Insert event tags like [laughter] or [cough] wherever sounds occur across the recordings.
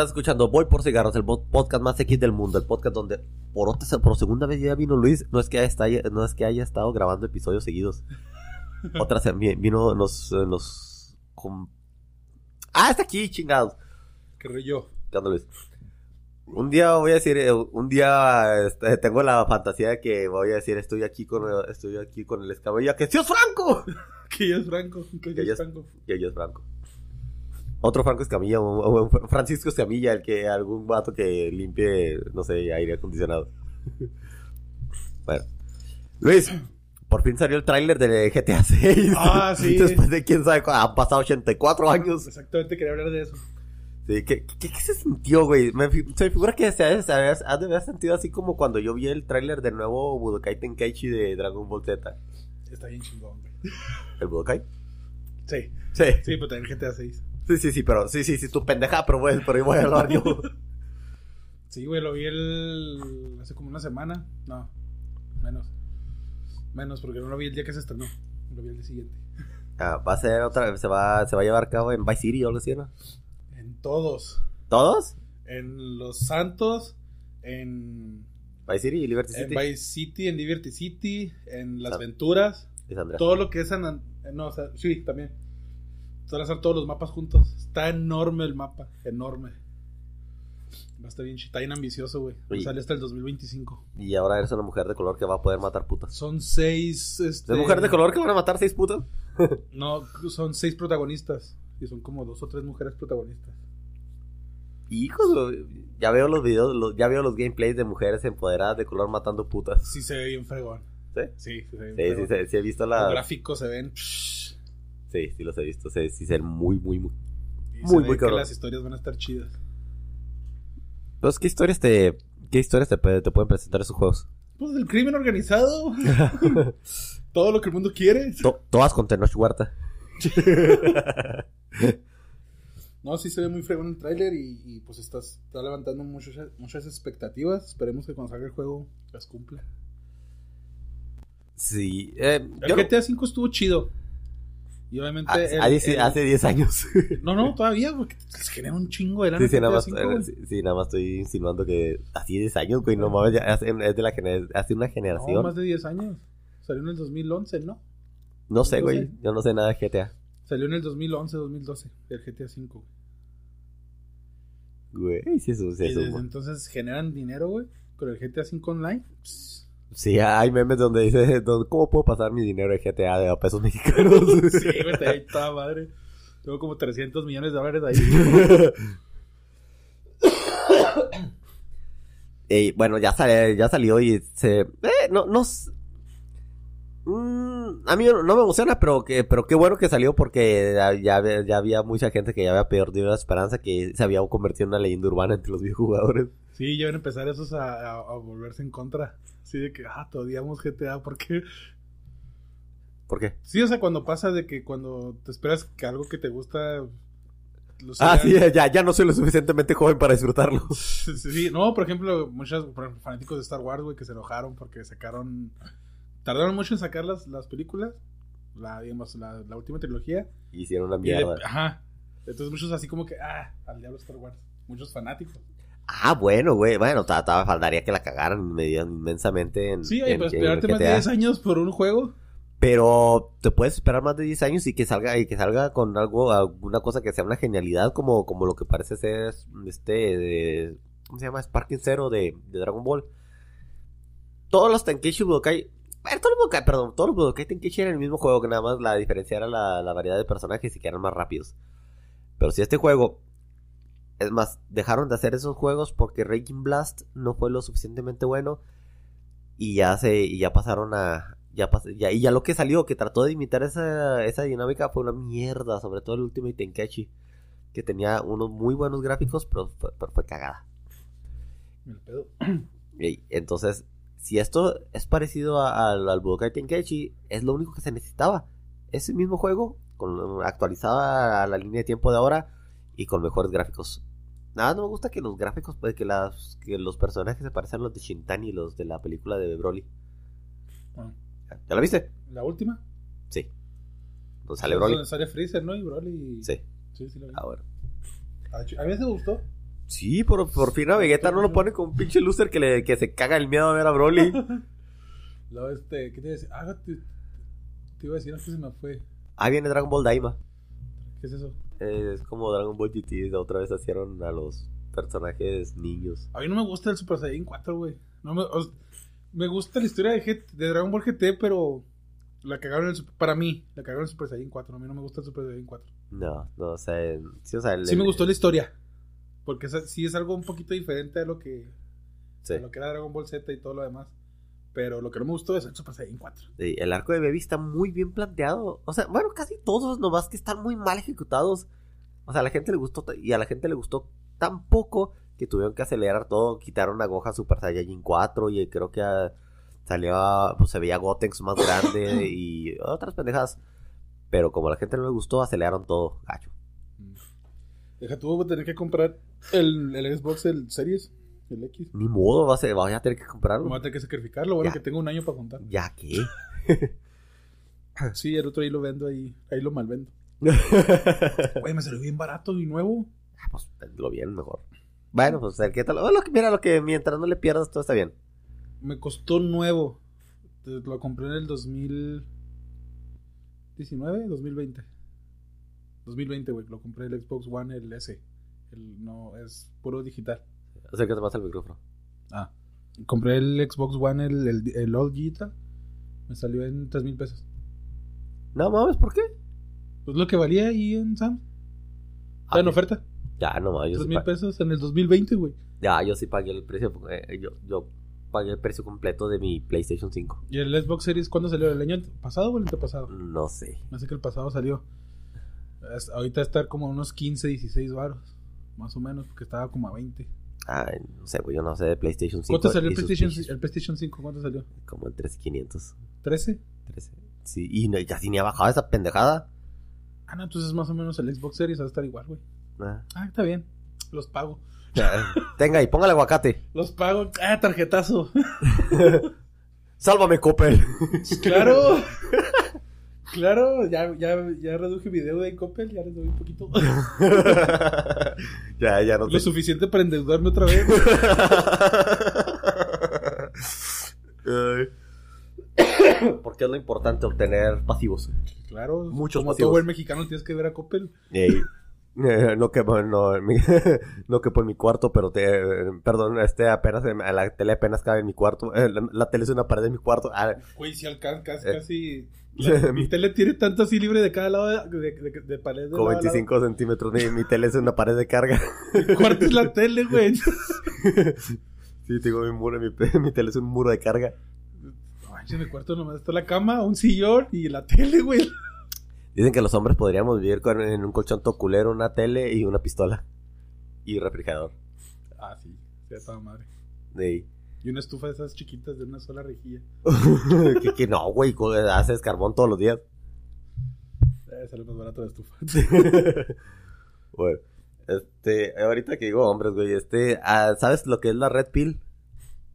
Estás escuchando Voy por Cigarros, el podcast más X del mundo, el podcast donde por otra por segunda vez ya vino Luis, no es que haya, esta- no es que haya estado grabando episodios seguidos. [laughs] Otra vi- vino nos eh, nos Ah, está aquí, chingados. Que rollo. ¿Qué onda, Luis? Un día voy a decir, eh, un día este, tengo la fantasía de que voy a decir estoy aquí con estoy aquí con el escabella que sí es Franco. Que ya es Franco. Que Que ya ya es Franco. Y ella es Franco. Otro Franco Escamilla, un Francisco Escamilla, el que algún vato que limpie, no sé, aire acondicionado. [laughs] bueno. Luis, por fin salió el tráiler de GTA 6. Ah, [laughs] sí. Después de quién sabe, han pasado 84 años. Exactamente, quería hablar de eso. Sí, ¿qué, qué, qué se sintió, güey? Me, se me figura que se ha, se ha- ha de haber sentido así como cuando yo vi el tráiler del nuevo Budokai Tenkaichi de Dragon Ball Z. Está bien chingón, güey. ¿El Budokai? Sí, Sí. sí, pero también GTA 6. Sí, sí, sí, pero sí, sí, sí, tu pendeja, pero güey, pero voy a hablar yo. Sí, güey, lo vi el... hace como una semana. No, menos. Menos, porque no lo vi el día que se estrenó. Lo vi el día siguiente. Ah, va a ser otra, se va, se va a llevar a cabo en Vice City o algo así, ¿no? En todos. ¿Todos? En Los Santos, en, Vice City y Liberty en City. Vice City, en Liberty City, en Las San- Venturas. Y. Todo lo que es San... An- No, o sea, sí, también. Van a hacer todos los mapas juntos. Está enorme el mapa, enorme. Va a estar bien, está bien ambicioso, güey. Oye. Sale hasta el 2025. Y ahora eres una mujer de color que va a poder matar putas. Son seis. Este, ¿Es mujer de color que van a matar seis putas? [laughs] No, son seis protagonistas. Y son como dos o tres mujeres protagonistas. Hijos, ya veo los videos, los- ya veo los gameplays de mujeres empoderadas de color matando putas. Sí se ve bien fregón. ¿Sí? Sí, sí se ve bien Sí, sí, fregón. sí, sí he visto Los la... gráficos se ven. psh, Sí, sí los he visto, sí, sí se ven muy, muy, muy... y Muy, muy que cabrón. las historias van a estar chidas. Pues, ¿qué historias te... ¿Qué historias te, puede- te pueden presentar esos juegos? Pues el crimen organizado. [laughs] [laughs] todo lo que el mundo quiere. To- todas con Tenoch Huerta. [laughs] No, sí se ve muy fregón el tráiler y, y, pues estás, está levantando muchas, muchas expectativas. Esperemos que cuando salga el juego las cumpla. Sí, eh, El yo GTA V estuvo chido. Y obviamente. hace, el- hace- el- hace 10 años. [laughs] No, no, todavía, porque les genera un chingo de lana Sí, el sí, nada más, sí, nada más estoy insinuando que así 10 años, güey, no mames, ya hace- es de la gener- hace una No, generación. más de 10 años. Salió en el 2011, ¿no? No sé, no güey, yo no sé nada de GTA. Salió en el 2011, 2012, el GTA V. güey. Güey, sí, eso, sí, y eso, desde güey. entonces generan dinero, güey, con el GTA V Online. Pss, Sí, hay memes donde dice, ¿cómo puedo pasar mi dinero de GTA de a pesos mexicanos? [laughs] sí, [laughs] güey, está ahí toda madre. Tengo como 300 millones de dólares ahí. [coughs] Ey, bueno, ya, sale, ya salió y se... Eh, no, no... Mm, a mí no me emociona, pero que pero qué bueno que salió porque ya, ya había mucha gente que ya había perdido la esperanza que se había convertido en una leyenda urbana entre los videojugadores. Sí, ya van a empezar esos a, a- a volverse en contra. Así de que, ah, te odiamos GTA, ¿por qué? ¿Por qué? Sí, o sea, cuando pasa de que cuando te esperas que algo que te gusta... lo Ah, sí, ya, ya no soy lo suficientemente joven para disfrutarlo. [laughs] Sí, no, por ejemplo, muchos por ejemplo, fanáticos de Star Wars, güey, que se enojaron porque sacaron. Tardaron mucho en sacar las, las películas, la, digamos, la, la última trilogía. Hicieron de- mierda. ajá. Entonces, muchos así como que, ah, al diablo Star Wars. Muchos fanáticos. Ah, bueno, güey. Bueno, ta- ta- faltaría que la cagaran medio- inmensamente en. Sí, oye, en- pero en esperarte más de GTA. 10 años por un juego. Pero te puedes esperar más de 10 años y que salga y que salga con algo, alguna cosa que sea una genialidad como, como lo que parece ser este de, ¿cómo se llama? Sparking Zero de, de Dragon Ball. Todos los Tenkaichi Budokai, bueno, todos los Budokai, perdón, todos los Budokai Tenkaichi eran el mismo juego, que nada más la diferencia era la, la variedad de personajes y que eran más rápidos. Pero si este juego, es más, dejaron de hacer esos juegos porque Raging Blast no fue lo suficientemente bueno y ya se, y ya pasaron a, ya, pas- ya y ya lo que salió, que trató de imitar esa, esa dinámica fue una mierda, sobre todo el Ultimate Tenkaichi, que tenía unos muy buenos gráficos, pero fue, pero fue cagada. Pedo. Y entonces, si esto es parecido a- al, al Budokai Tenkaichi, es lo único que se necesitaba. Ese mismo juego, con, actualizada a la línea de tiempo de ahora y con mejores gráficos. Nada, no me gusta que los gráficos, pues, que, las, que los personajes se parecen a los de Shintani y los de la película de Broly. Ah, ¿Ya la viste? La última. Sí. Donde sale Broly. donde sale Freezer, ¿no? Y Broly. Sí. Sí, sí, lo vi. Ah, bueno. Ah, A mí me gustó. Sí, por, por fin a Vegeta no lo pone como un pinche loser que, le, que se caga el miedo a ver a Broly. [laughs] Luego, este, ¿qué te iba a decir? Ah, te, te iba a decir, antes se me fue. Ahí viene Dragon Ball Daima. ¿Qué es eso? Eh, es como Dragon Ball GT. Otra vez hicieron a los personajes niños. A mí no me gusta el Super Saiyan 4, güey. No me, o- me gusta la historia de, GT de Dragon Ball GT, pero la cagaron el, para mí, la cagaron el Super Saiyan 4. A mí no me gusta el Super Saiyan 4. No, no, o sea, sí, o sea, el- Sí me gustó la historia. Porque esa- sí es algo un poquito diferente a lo que, sí. a lo que era Dragon Ball Z y todo lo demás. Pero lo que no me gustó es el Super Saiyan 4. Sí, el arco de Baby está muy bien planteado. O sea, bueno, casi todos, nomás que están muy mal ejecutados. O sea, a la gente le gustó y a la gente le gustó tan poco que tuvieron que acelerar todo. Quitaron a Gohan Super Saiyajin 4 y creo que ah, salió, a- pues se veía Gotenks más grande [coughs] y otras pendejadas. Pero como a la gente no le gustó, aceleraron todo, gacho. Deja tú, voy a tener que comprar el, el Xbox, el Series, el X. Ni modo, vas a, vas a tener que comprarlo. Voy a tener que sacrificarlo. Bueno, Ya. que tengo un año para juntar. ¿Ya qué? [laughs] [laughs] Sí, el otro ahí lo vendo, ahí, ahí lo malvendo. [laughs] Güey, me salió bien barato y nuevo. pues lo bien mejor. Bueno, pues que tal. Mira, lo que mientras no le pierdas, todo está bien. Me costó nuevo. Lo compré en el 2019, 2020. 2020, güey. Lo compré el Xbox One, el S. El, no, es puro digital. Acércate más al micrófono. Ah. Compré el Xbox One, el, el, el All Digital. Me salió en 3 mil pesos. No mames, ¿por qué? Pues lo que valía ahí en Sam. Ah, en oferta. Ya, no mames, yo 3 sí, mil pesos en el 2020, güey. ya, yo sí pagué el precio. eh, yo, yo pagué el precio completo de mi PlayStation 5. ¿Y el Xbox Series cuándo salió? ¿El año pasado o el antepasado? No sé. No sé que el pasado salió. Es- ahorita estar como a unos 15, 16 baros. Más o menos, porque estaba como a 20. Ay, no sé, güey, yo no sé de PlayStation 5. ¿Cuánto salió el PlayStation, el PlayStation 5? ¿Cuánto salió? Como en 3500. ¿13? 13. Sí, y no, casi ni ha bajado esa pendejada. Ah, no, entonces más o menos el Xbox Series va a estar igual, güey. Ah. Ah, está bien. Los pago. Ya, Tenga y póngale aguacate. Los pago. Ah, tarjetazo. [laughs] Sálvame, Coppel. claro. [laughs] claro, ya, ya, ya reduje mi deuda en Coppel, ya les doy un poquito. [laughs] ya, ya no Lo suficiente para endeudarme otra vez. [coughs] Porque es lo importante obtener pasivos. Claro, Muchos como pasivos. todo buen mexicano tienes que ver a Coppel. Ey, eh, [laughs] no que no, [laughs] en mi- no que por mi cuarto, pero te, perdón, este apenas la tele apenas cabe en mi cuarto. Eh, la, la tele es una pared de mi cuarto. Ah, Güey, si alcanza casi, Eh. casi la- [laughs] mi tele tiene tanto así libre de cada lado de, de, de- de pared. de con lado a lado. 25 centímetros. Mi, mi tele es una pared de carga. Mi cuarto es la tele, güey. [laughs] Sí, tengo mi muro, mi, [laughs] mi tele es un muro de carga. Manches, en mi cuarto nomás está la cama, un sillón y la tele, güey. Dicen que los hombres podríamos vivir con, en un colchón toculero, una tele y una pistola. Y refrigerador. Ah, sí, sí, a toda madre. Ey. Y una estufa de esas chiquitas de una sola rejilla. [laughs] que, que no, güey, haces carbón todos los días. Eh, sale más barato la estufa. [laughs] bueno, este, ahorita que digo hombres, güey, este, ah, ¿sabes lo que es la Red Pill?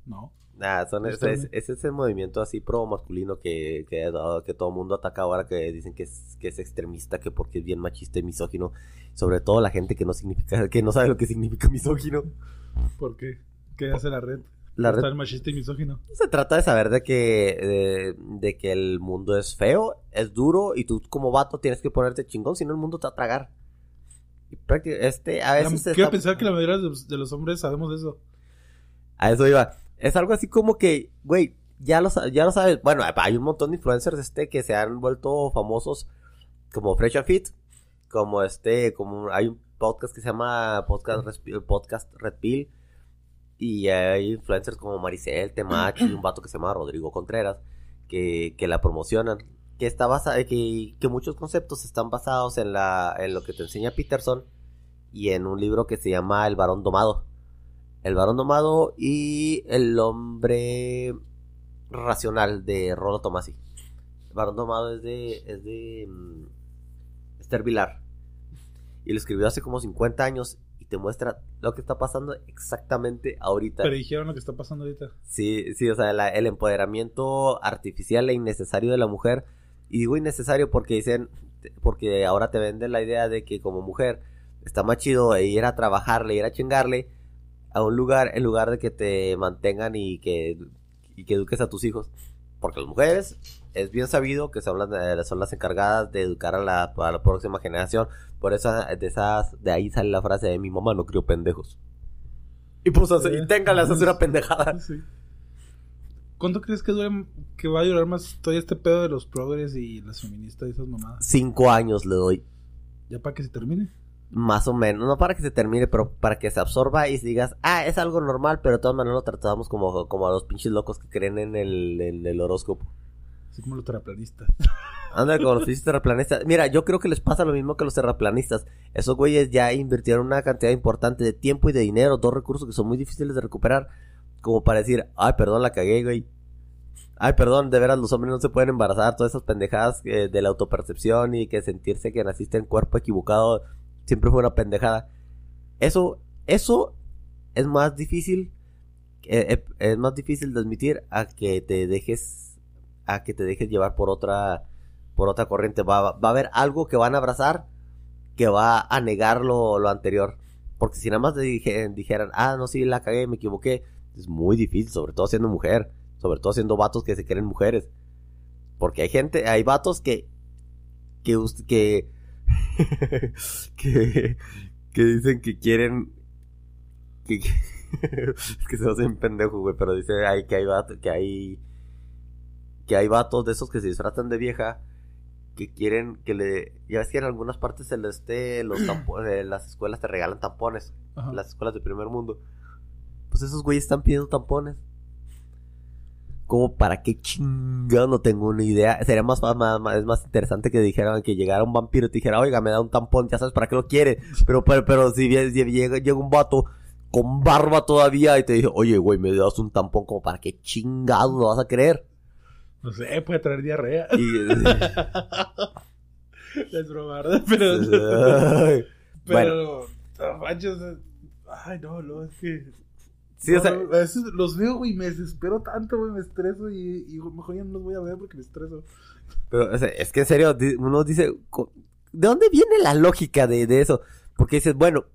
No. Ah, son, es, es, es ese movimiento así pro masculino que, que, que todo el mundo ataca ahora, que dicen que es, que es extremista, que porque es bien machista y misógino. Sobre todo la gente que no significa, que no sabe lo que significa misógino. ¿Por qué? ¿Qué hace la red? La red machista y misógino. se trata de saber de que, de, de que el mundo es feo, es duro, y tú como vato tienes que ponerte chingón, si no el mundo te va a tragar. Y este, a La- veces... Quiero está- pensar que la mayoría de los, de los hombres sabemos eso. A eso iba. Es algo así como que, güey, ya lo, ya lo sabes. Bueno, hay un montón de influencers este que se han vuelto famosos como Fresh and Fit, como este, como hay un podcast que se llama Podcast, Res- podcast Red Pill, y hay influencers como Maricel, Temach y un vato que se llama Rodrigo Contreras, que, que la promocionan. Que está basada, que, que muchos conceptos están basados en la, en lo que te enseña Peterson y en un libro que se llama El varón domado. El varón domado y el hombre racional de Rollo Tomasi. El varón domado es de, es de mm, Esther Vilar. Y lo escribió hace como 50 años y te muestra lo que está pasando exactamente ahorita. Pero dijeron lo que está pasando ahorita. Sí, sí, o sea, la- el empoderamiento artificial e innecesario de la mujer. Y digo innecesario porque dicen, porque ahora te venden la idea de que como mujer está más chido ir a trabajarle, ir a chingarle a un lugar en lugar de que te mantengan y que, y que eduques a tus hijos. Porque las mujeres es bien sabido que son las, eh, son las encargadas de educar a la, a la próxima generación. Por eso de esas de ahí sale la frase de mi mamá no crió pendejos. Y pues así, y téngale hacer una pendejada. Sí. ¿Cuánto crees que dure, que va a durar más todo este pedo de los progres y las feministas y esas mamadas? Cinco años le doy. ¿Ya para que se termine? Más o menos, no para que se termine, pero para que se absorba y digas, ah, es algo normal, pero de todas maneras lo tratamos como, como a los pinches locos que creen en el, en el horóscopo. Así como los terraplanistas. Anda, como los terraplanistas. Mira, yo creo que les pasa lo mismo que los terraplanistas. Esos güeyes ya invirtieron una cantidad importante de tiempo y de dinero, dos recursos que son muy difíciles de recuperar, como para decir, ay, perdón, la cagué, güey. Ay, perdón, de veras los hombres no se pueden embarazar, todas esas pendejadas eh, de la autopercepción y que sentirse que naciste en cuerpo equivocado siempre fue una pendejada. Eso, eso es más difícil, eh, eh, es más difícil de admitir a que te dejes, a que te dejes llevar por otra, por otra corriente. Va, va a haber algo que van a abrazar que va a negar lo, anterior. Porque si nada más dijeran, ah, no, sí, la cagué, me equivoqué, es muy difícil, sobre todo siendo mujer, sobre todo siendo vatos que se creen mujeres. Porque hay gente, hay vatos que, que, [laughs] que, que dicen que quieren, que, que- [laughs] es que se hacen pendejo, güey, pero dice ay, que hay vatos, que hay, que hay vatos de esos que se disfrazan de vieja que quieren que le ya ves que en algunas partes el este los [clears throat] tampones las escuelas te regalan tampones Ajá. las escuelas de primer mundo. Pues esos güeyes están pidiendo tampones como para qué chingado no tengo una idea. Sería más, más, más- es más interesante que dijeran que llegara un vampiro y te dijera oiga me da un tampón ya sabes para qué lo quiere [laughs] pero pero, pero si si llega, llega un vato con barba todavía y te dice oye güey me das un tampón como para qué chingado lo vas a creer No sé, puede traer diarrea. y, [laughs] Es broma, ¿verdad? Pero. [laughs] Pero. no manches, eh, Ay, no, no, es que. Sí, o sea, no, a veces los veo, güey, me desespero tanto, güey, me estreso y, y mejor ya no los voy a ver porque me estreso. pero o sea, es que en serio, uno dice, ¿de dónde viene la lógica de, de eso? Porque dices, bueno,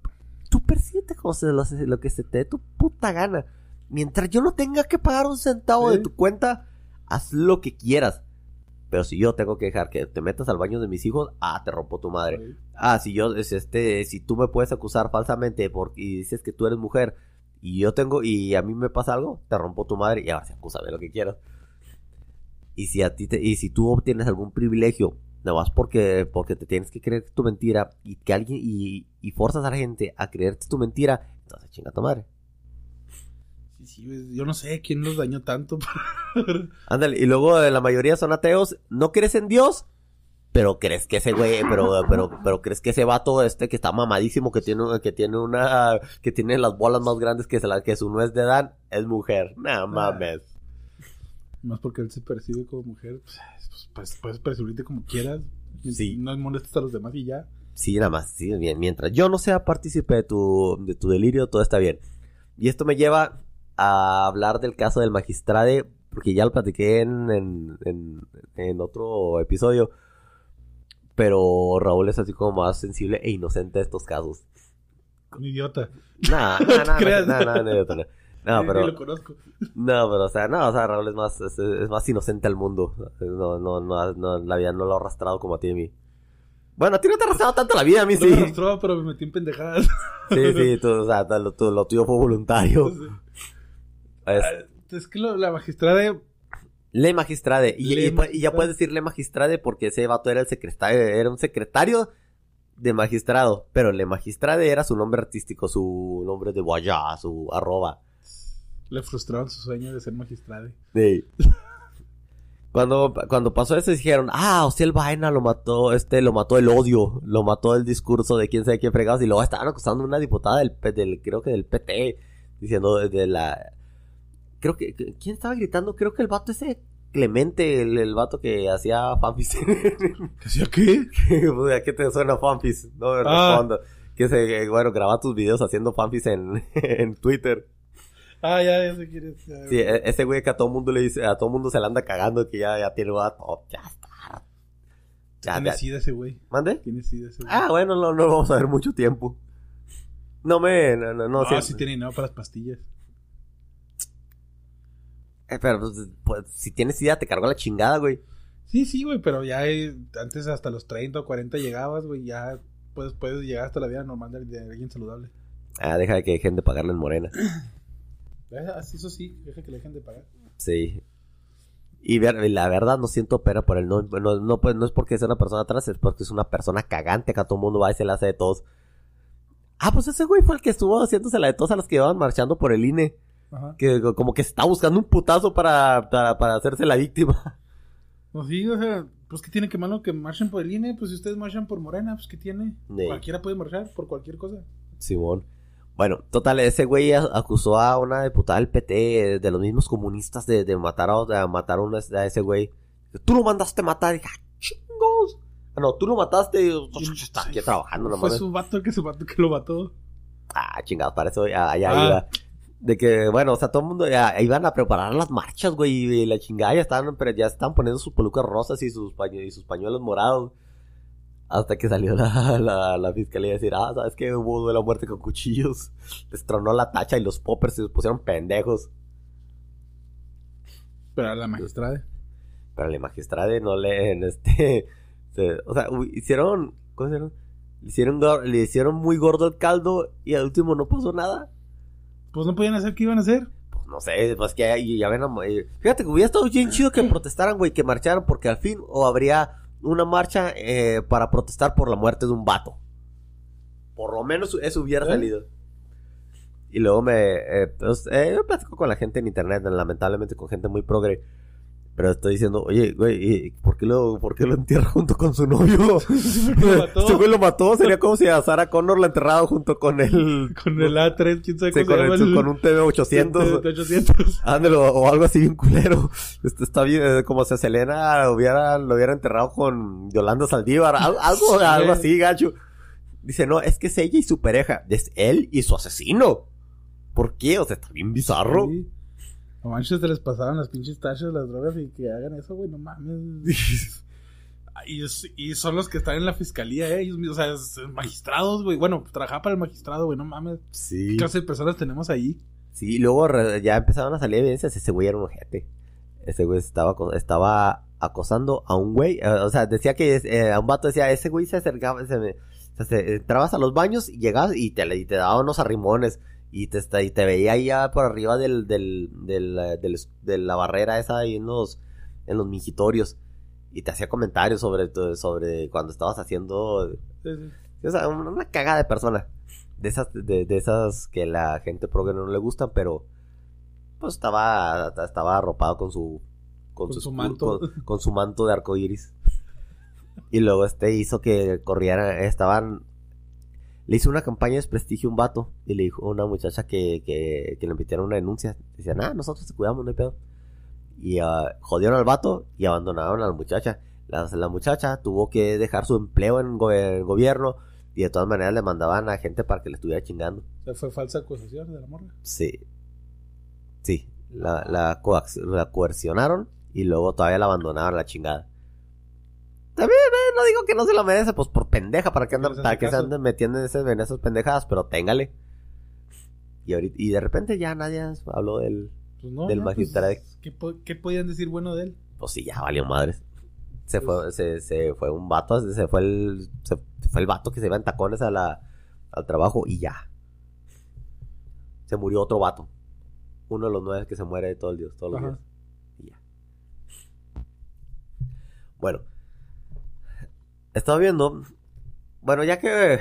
tú persíguete como se lo, lo que se te dé tu puta gana. Mientras yo no tenga que pagar un centavo Sí. de tu cuenta, haz lo que quieras. Pero si yo tengo que dejar que te metas al baño de mis hijos, ah, te rompo tu madre. Ah, si yo, es este, si tú me puedes acusar falsamente porque y dices que tú eres mujer y yo tengo, y a mí me pasa algo, te rompo tu madre y ahora sí, acúsame lo que quieras. Y si a ti te, y si tú obtienes algún privilegio, nada más porque, porque te tienes que creer tu mentira y que alguien, y, y forzas a la gente a creerte tu mentira, entonces chinga tu madre. Sí, sí, güey, yo no sé quién los dañó tanto. [laughs] Ándale, y luego la mayoría son ateos, no crees en Dios, pero crees que ese güey, pero, pero, pero crees que ese vato este que está mamadísimo, que tiene, que tiene una, que tiene las bolas más grandes que, se la, que su nuez de Dan, es mujer. No mames. Más porque él se percibe como mujer, pues, pues, pues, puedes percibirte como quieras. Sí. No molestes a los demás y ya. Sí, nada más, sí, bien. Mientras yo no sea partícipe de tu, de tu delirio, todo está bien. Y esto me lleva a hablar del caso del magistrade, porque ya lo platiqué en, en, en, en otro episodio. Pero Raúl es así como más sensible e inocente de estos casos. Un idiota. Nah, nah, [laughs] nah, nah, nah. No, pero, lo conozco. no, pero, o sea, no, o sea, Raúl es más, es, es más inocente al mundo. No, no, no, no, la vida no lo ha arrastrado como a ti y a mí. Bueno, a ti no te ha arrastrado tanto la vida, a mí No me sí. arrastró, pero me metí en pendejadas. Sí, sí, tú, o sea, lo, tu- lo tuyo fue voluntario. Es, Es que lo- la magistrada le magistrade. Y, Le y pu- y ya magistrade. puedes decir le magistrade porque ese vato era el secretario, era un secretario de magistrado. Pero le magistrade era su nombre artístico, su nombre de guayá, su arroba. le frustraron su sueño de ser magistrada. Sí. [laughs] Cuando, cuando pasó eso dijeron, ah, o sea, el vaina lo mató, este, lo mató el odio, lo mató el discurso de quién sabe qué fregados, y luego estaban acusando a una diputada del, creo que del PT, diciendo de la, creo que, ¿quién estaba gritando? Creo que el vato ese, Clemente, el, el vato que hacía fanfics. ¿Que hacía qué? [laughs] ¿A qué te suena fanfics? No me Ah. respondo. Que se, bueno, graba tus videos haciendo fanfics en, [laughs] en Twitter. Ah, ya, ya sé quién es. ya. Sí, e- ese güey que a todo mundo le dice, a todo mundo se le anda cagando que ya, ya tiene vato, ya está. Ya, ya. sida ese güey. ¿Mande? Tiene sida ese güey. Ah, bueno, no, no lo vamos a ver mucho tiempo. No me... No, no, no, sí- Ah, sí tiene dinero para las pastillas. Eh, pero pues, pues, si tienes idea, te cargó la chingada, güey. Sí, sí, güey, pero ya eh, antes hasta los 30 o 40 llegabas, güey, ya puedes, puedes llegar hasta la vida normal de, de alguien saludable. Ah, deja de que dejen de pagarle en morena. [clears throat] Así, eso sí, deja que le dejen de pagar. Sí. Y ver- y la verdad no siento pena por él. No, no, no, pues, no es porque sea una persona atrás, es porque es una persona cagante que a todo el mundo va y se la hace de todos. Ah, pues ese güey fue el que estuvo haciéndose la de todos a los que iban marchando por el INE. Ajá. Que como que está buscando un putazo para, para, para hacerse la víctima. [laughs] Pues sí, o sea, pues que tiene que malo que marchen por el INE, pues si ustedes marchan por Morena, pues que tiene. Sí. Cualquiera puede marchar por cualquier cosa. Simón. Bueno, total, ese güey a- acusó a una diputada del PT, de los mismos comunistas, de, de matar a, de matar a, una- a ese güey. Tú lo mandaste matar. Y dije, "Ah, chingos. Ah, no, tú lo mataste. Está aquí trabajando, no Fue su vato que su vato que lo mató. Ah, chingados, para eso ya, ya Ah. iba. De que, bueno, o sea, todo el mundo ya iban a preparar las marchas, güey, y la chingada ya estaban, pero ya estaban poniendo sus pelucas rosas y sus, y sus pañuelos morados. Hasta que salió la, [laughs] la, la fiscalía a decir, ah, ¿sabes qué? Hubo de la muerte con cuchillos. [laughs] Les tronó la tacha y los poppers se pusieron pendejos. Pero a la magistrada. Pero la magistrada no le, en este, [laughs] se- o sea, hicieron, ¿cómo? Le hicieron, gor- le hicieron muy gordo el caldo y al último no pasó nada. Pues no podían hacer qué iban a hacer. Pues no sé, pues que ya ven, a- eh, fíjate que hubiera estado bien chido que protestaran, güey, que marcharan, porque al fin o habría una marcha eh, para protestar por la muerte de un vato. Por lo menos eso hubiera ¿Eh? salido. Y luego me, eh, pues, eh, yo platico con la gente en internet, lamentablemente con gente muy progre. Pero estoy diciendo, oye, güey, ¿y ¿por qué lo, por qué lo entierra junto con su novio? [laughs] lo [laughs] mató. Ese güey lo mató, sería como si a Sarah Connor la enterrado junto con el... [laughs] Con el A3, quién sabe sí, cómo con, se llama el- el- con un TV800. de 800. Ándale, o, o algo así bien culero. Este está bien, eh, como si a Selena hubiera, lo hubiera enterrado con Yolanda Saldívar, al- algo, algo así, gacho. Dice, no, es que es ella y su pareja, es él y su asesino. ¿Por qué? O sea, está bien bizarro. Sí. No manches, te les pasaban las pinches tachas, las drogas y que hagan eso, güey, no mames. [laughs] y, son los que están en la fiscalía, eh, ellos mismos, o sea, magistrados, güey. Bueno, trabajaba para el magistrado, güey, no mames. Sí. ¿Qué clase de personas tenemos ahí? Sí, y luego ya empezaron a salir evidencias, ese güey era un ojete. Ese güey estaba, estaba acosando a un güey, eh, o sea, decía que es- eh, a un vato decía, ese güey se acercaba, se me- se- entrabas a los baños y llegabas y te, y te daba unos arrimones y te, y te veía ahí ya por arriba del, del, del, eh, del- de la barrera esa ahí en los, en los mingitorios y te hacía comentarios sobre, sobre cuando estabas haciendo o sea, una cagada de persona. De esas, de, de esas que la gente progre no le gustan, pero pues estaba, estaba arropado con su con, Con su, manto. Con, con su manto de arco iris. Y luego este hizo que corriera, estaban le hizo una campaña de desprestigio a un vato y le dijo a una muchacha que, que, que le metieron una denuncia. Decían, ah, nosotros te cuidamos, no hay pedo. Y ah, jodieron al vato y abandonaron a la muchacha. La, la muchacha tuvo que dejar su empleo en, go- en gobierno y de todas maneras le mandaban a gente para que le estuviera chingando. O sea, fue falsa acusación de la morra. Sí. Sí. La, la, la coercionaron y luego todavía la abandonaron a la chingada. No digo que no se la merece, pues por pendeja, para que andan, para que se anden metiendo en, ese- en esas pendejadas, pero téngale. Y, ahorita, y de repente ya nadie habló del. Pues no. Del ya, pues, magistrado. ¿qué, po- ¿Qué podían decir bueno de él? Pues sí, ya valió madres. Se Pues- fue, se, se fue un vato, se fue el, se fue el vato que se iba en tacones a la, al trabajo y ya. Se murió otro vato. Uno de los nueve que se muere todos los días, todos los Ajá. días. Y ya. Bueno. Estaba viendo. Bueno, ya que.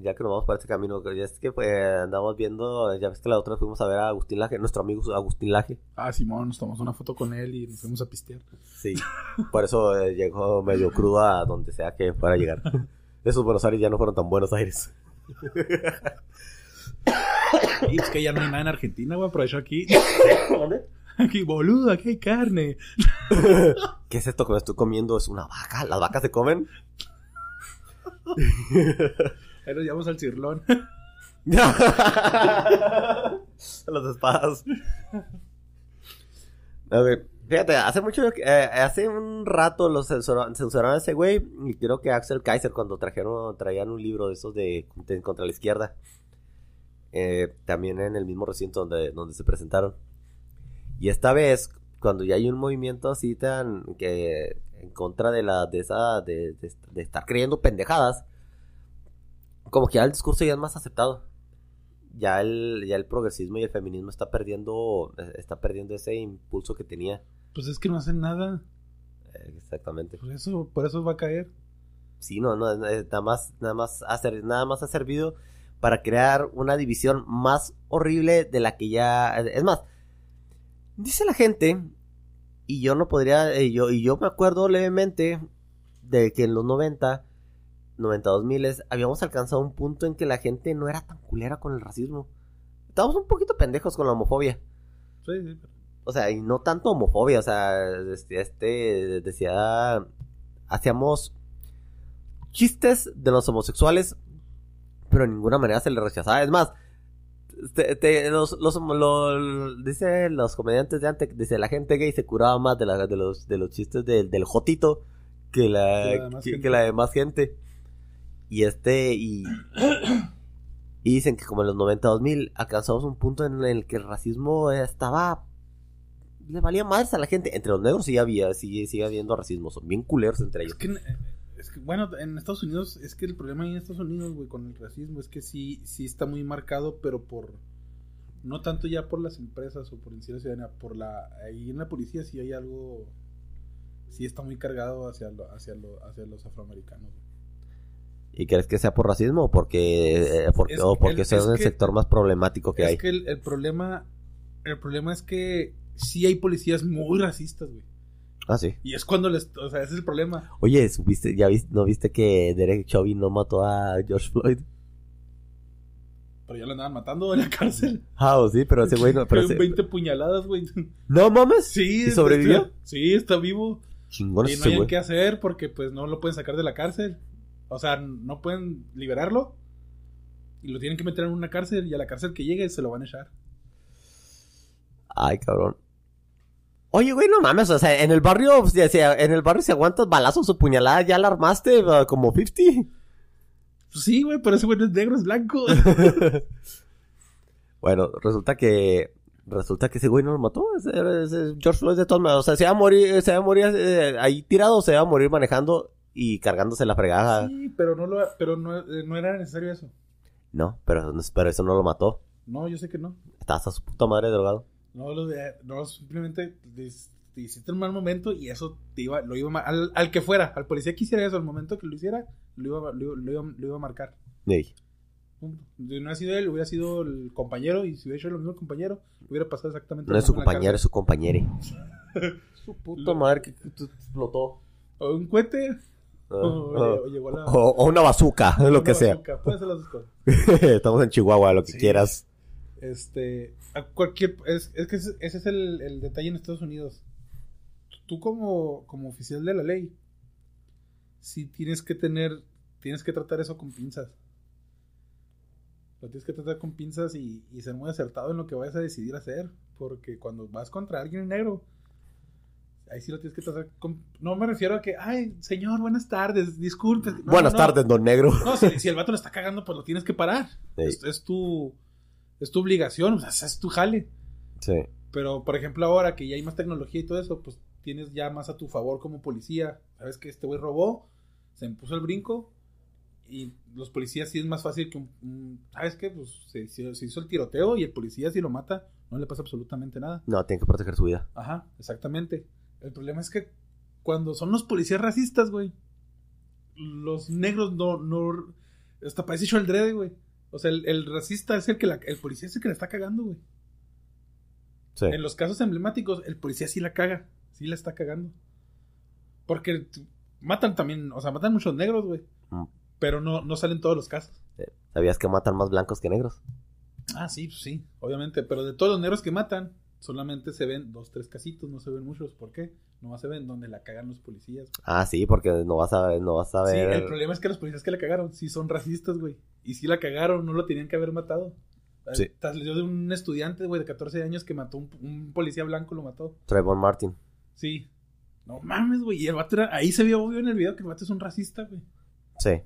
Ya que nos vamos por este camino, ya es que pues, andamos viendo. Ya ves que la otra vez fuimos a ver a Agustín Laje, nuestro amigo Agustín Laje. Ah, Simón, nos tomamos una foto con él y nos fuimos a pistear. Sí, [laughs] por eso eh, llegó medio crudo a donde sea que fuera a llegar. Esos Buenos Aires ya no fueron tan Buenos Aires. Y es que ya no hay nada en Argentina, güey. Aprovecho aquí. [coughs] Aquí, boludo, aquí hay carne. ¿Qué es esto que me estoy comiendo? ¿Es una vaca? ¿Las vacas se comen? [laughs] Ahí nos llevamos al cirlón. [laughs] Las espadas. A ver, Fíjate, hace mucho, eh, hace un rato los censuraron, censuraron a ese güey y creo que Axel Kaiser cuando trajeron, traían un libro de esos de, de contra la izquierda, eh, también en el mismo recinto donde, donde se presentaron. Y esta vez, cuando ya hay un movimiento así tan que en contra de la de esa de, de- de estar creyendo pendejadas, como que ya el discurso ya es más aceptado. Ya el, ya el progresismo y el feminismo está perdiendo, está perdiendo ese impulso que tenía. Pues es que no hacen nada. Exactamente. Por eso, por eso va a caer. Sí, no, no, eh, nada más, nada más ha nada más ha servido para crear una división más horrible de la que ya, es más, dice la gente y yo no podría, eh, yo y yo me acuerdo levemente de que en los 90, 92 miles habíamos alcanzado un punto en que la gente no era tan culera con el racismo. Estábamos un poquito pendejos con la homofobia. Sí, sí. O sea, y no tanto homofobia, o sea, este, este decía, hacíamos chistes de los homosexuales, pero de ninguna manera se les rechazaba. Es más, te- te- los, los, lo- dice los comediantes de antes, dice la gente gay se curaba más de, la, de, los, de los chistes del, del jotito que la, Que la demás que, gente. que la demás gente. Y este, y, y dicen que como en los 92 mil alcanzamos un punto en el que el racismo estaba le valía madres a la gente. Entre los negros sí había, sigue, sigue habiendo racismo. Son bien culeros entre Es ellos. que, es que, bueno, en Estados Unidos, es que el problema ahí en Estados Unidos, güey, con el racismo es que sí, sí está muy marcado, pero por, no tanto ya por las empresas o por incidencia ciudadana, por la, ahí en la policía sí hay algo, sí está muy cargado hacia, lo- hacia, lo- hacia los afroamericanos. güey. ¿Y crees que sea por racismo o porque, eh, porque, Es- o porque el- sea es el que- sector más problemático que es hay? que el, el problema, el problema es que sí hay policías muy racistas, güey. Ah, sí. Y es cuando les, o sea, ese es el problema. Oye, ¿supiste, ya viste, ¿no viste que Derek Chauvin no mató a George Floyd? Pero ya lo andaban matando en la cárcel. [laughs] Ah, oh, sí, pero ese güey no... Pero ese- 20 puñaladas, güey. ¿No mames? Sí. ¿Y sobrevivió? está- sí, está vivo. Chingón y no güey. qué hacer porque pues no lo pueden sacar de la cárcel. O sea, no pueden liberarlo. Y lo tienen que meter en una cárcel y a la cárcel que llegue se lo van a echar. Ay, cabrón. Oye, güey, no mames, o sea, en el barrio, si- en el barrio si aguantas balazos o puñaladas, ya la armaste uh, como 50. Pues sí, güey, pero ese güey no es negro, es blanco. [laughs] Bueno, resulta que resulta que ese güey no lo mató, ese, ese George Floyd de todas maneras, o sea, se va a morir, se va a morir eh, ahí tirado, o se va a morir manejando y cargándose la fregada. sí, pero no lo, pero no, eh, no era necesario eso. No, pero, pero eso no lo mató. No, yo sé que no. Estaba hasta su puta madre drogado. No, lo de- no simplemente te hiciste un mal momento y eso te iba, lo iba a al, al que fuera, al policía que hiciera eso, al momento que lo hiciera, lo iba, lo, iba- lo iba- lo iba a marcar. Ey. No hubiera sido él, hubiera sido el compañero, y si hubiera hecho lo mismo el compañero, hubiera pasado exactamente No es su compañero, es su compañere. [laughs] su puta madre que explotó. O un cohete, Ah, o, ah. o llegó la. O, o una bazooka, [laughs] lo que una sea. bazooka, Puede ser las dos cosas. [laughs] Estamos en Chihuahua, lo que Sí. quieras. Este, a cualquier, es, es que ese, ese es el, el detalle en Estados Unidos. Tú como, como oficial de la ley, sí tienes que tener, tienes que tratar eso con pinzas. Lo tienes que tratar con pinzas y, y ser muy acertado en lo que vayas a decidir hacer. Porque cuando vas contra alguien negro, ahí sí lo tienes que tratar con... No me refiero a que, ay, señor, buenas tardes, disculpe. No, Buenas no. tardes, don negro. No, si, si el vato lo está cagando, pues lo tienes que parar. Es, es tu, es tu obligación, o sea, es tu jale. Sí. Pero, por ejemplo, ahora que ya hay más tecnología y todo eso, pues tienes ya más a tu favor como policía. Sabes que este güey robó, se impuso el brinco y los policías sí es más fácil que un... ¿Sabes qué? Pues se hizo el tiroteo y el policía si lo mata no le pasa absolutamente nada. No, tiene que proteger su vida. Ajá, exactamente. El problema es que cuando son los policías racistas, güey, los negros no, no, hasta parece hecho el drede, güey. O sea, el, el racista es el que la, el policía es el que la está cagando, güey. Sí. En los casos emblemáticos, el policía sí la caga, sí la está cagando. Porque matan también, o sea, matan muchos negros, güey. Mm. Pero no, no salen todos los casos. ¿Sabías que matan más blancos que negros? Ah, sí, pues sí, obviamente. Pero de todos los negros que matan, solamente se ven dos, tres casitos, no se ven muchos. ¿Por qué? No se ven donde la cagan los policías. Ah, sí, porque no vas a ver, no vas a Sí, ver. el problema es que los policías que la cagaron, sí son racistas, güey. Y sí la cagaron, no lo tenían que haber matado. Sí. Estás- Yo de un estudiante, güey, de 14 años que mató un, un policía blanco, lo mató. Trayvon Martin. Sí. No mames, güey. Y el vato era, ahí se vio obvio en el video que el vato es un racista, güey. Sí.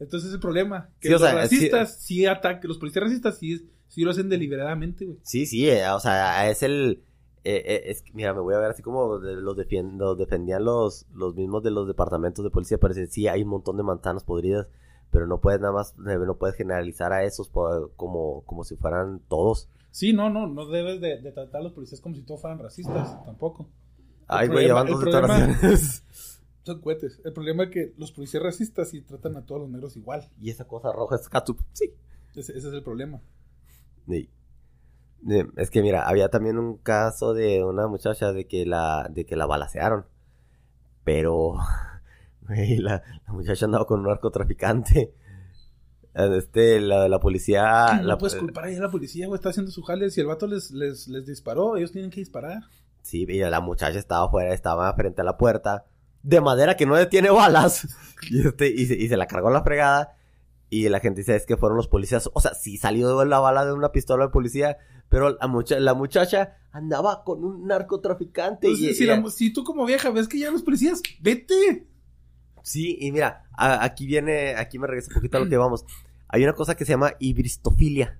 Entonces el problema, que Sí, o los sea, racistas sí, atacan, los policías racistas sí, sí lo hacen deliberadamente, güey. Sí, sí, eh, o sea, es el... eh, eh, es, que, mira, me voy a ver así como de- los, defien- los defendían los, los mismos de los departamentos de policía, parece sí, hay un montón de manzanas podridas, pero no puedes nada más, eh, no puedes generalizar a esos por- como, como si fueran todos. Sí, no, no, no debes de, de tratar a los policías como si todos fueran racistas, tampoco. Ay, güey, llevan dos declaraciones. [laughs] Son cohetes. El problema es que los policías racistas sí tratan a todos los negros igual. y esa cosa roja es catsup, sí. Ese, ese es el problema. Sí. Es que mira, había también un caso de una muchacha de que la, de que la balacearon. Pero, [laughs] güey, la, la muchacha andaba con un narcotraficante. Este, la, la policía. no la, puedes culpar ahí a la policía, güey. Está haciendo su jale. Si el vato les, les, les disparó, ellos tienen que disparar. Sí, y la muchacha estaba afuera, estaba frente a la puerta. De madera que no detiene balas. [laughs] Y, este, y, se, y se la cargó la fregada. Y la gente dice, es que fueron los policías. O sea, sí salió la bala de una pistola de policía. Pero la, mucha, la muchacha andaba con un narcotraficante. Entonces, y, Pues si, y- la- si tú como vieja ves que ya los policías, vete. Sí, y mira, a- aquí viene, aquí me regresa un poquito a lo que vamos. Hay una cosa que se llama hibristofilia.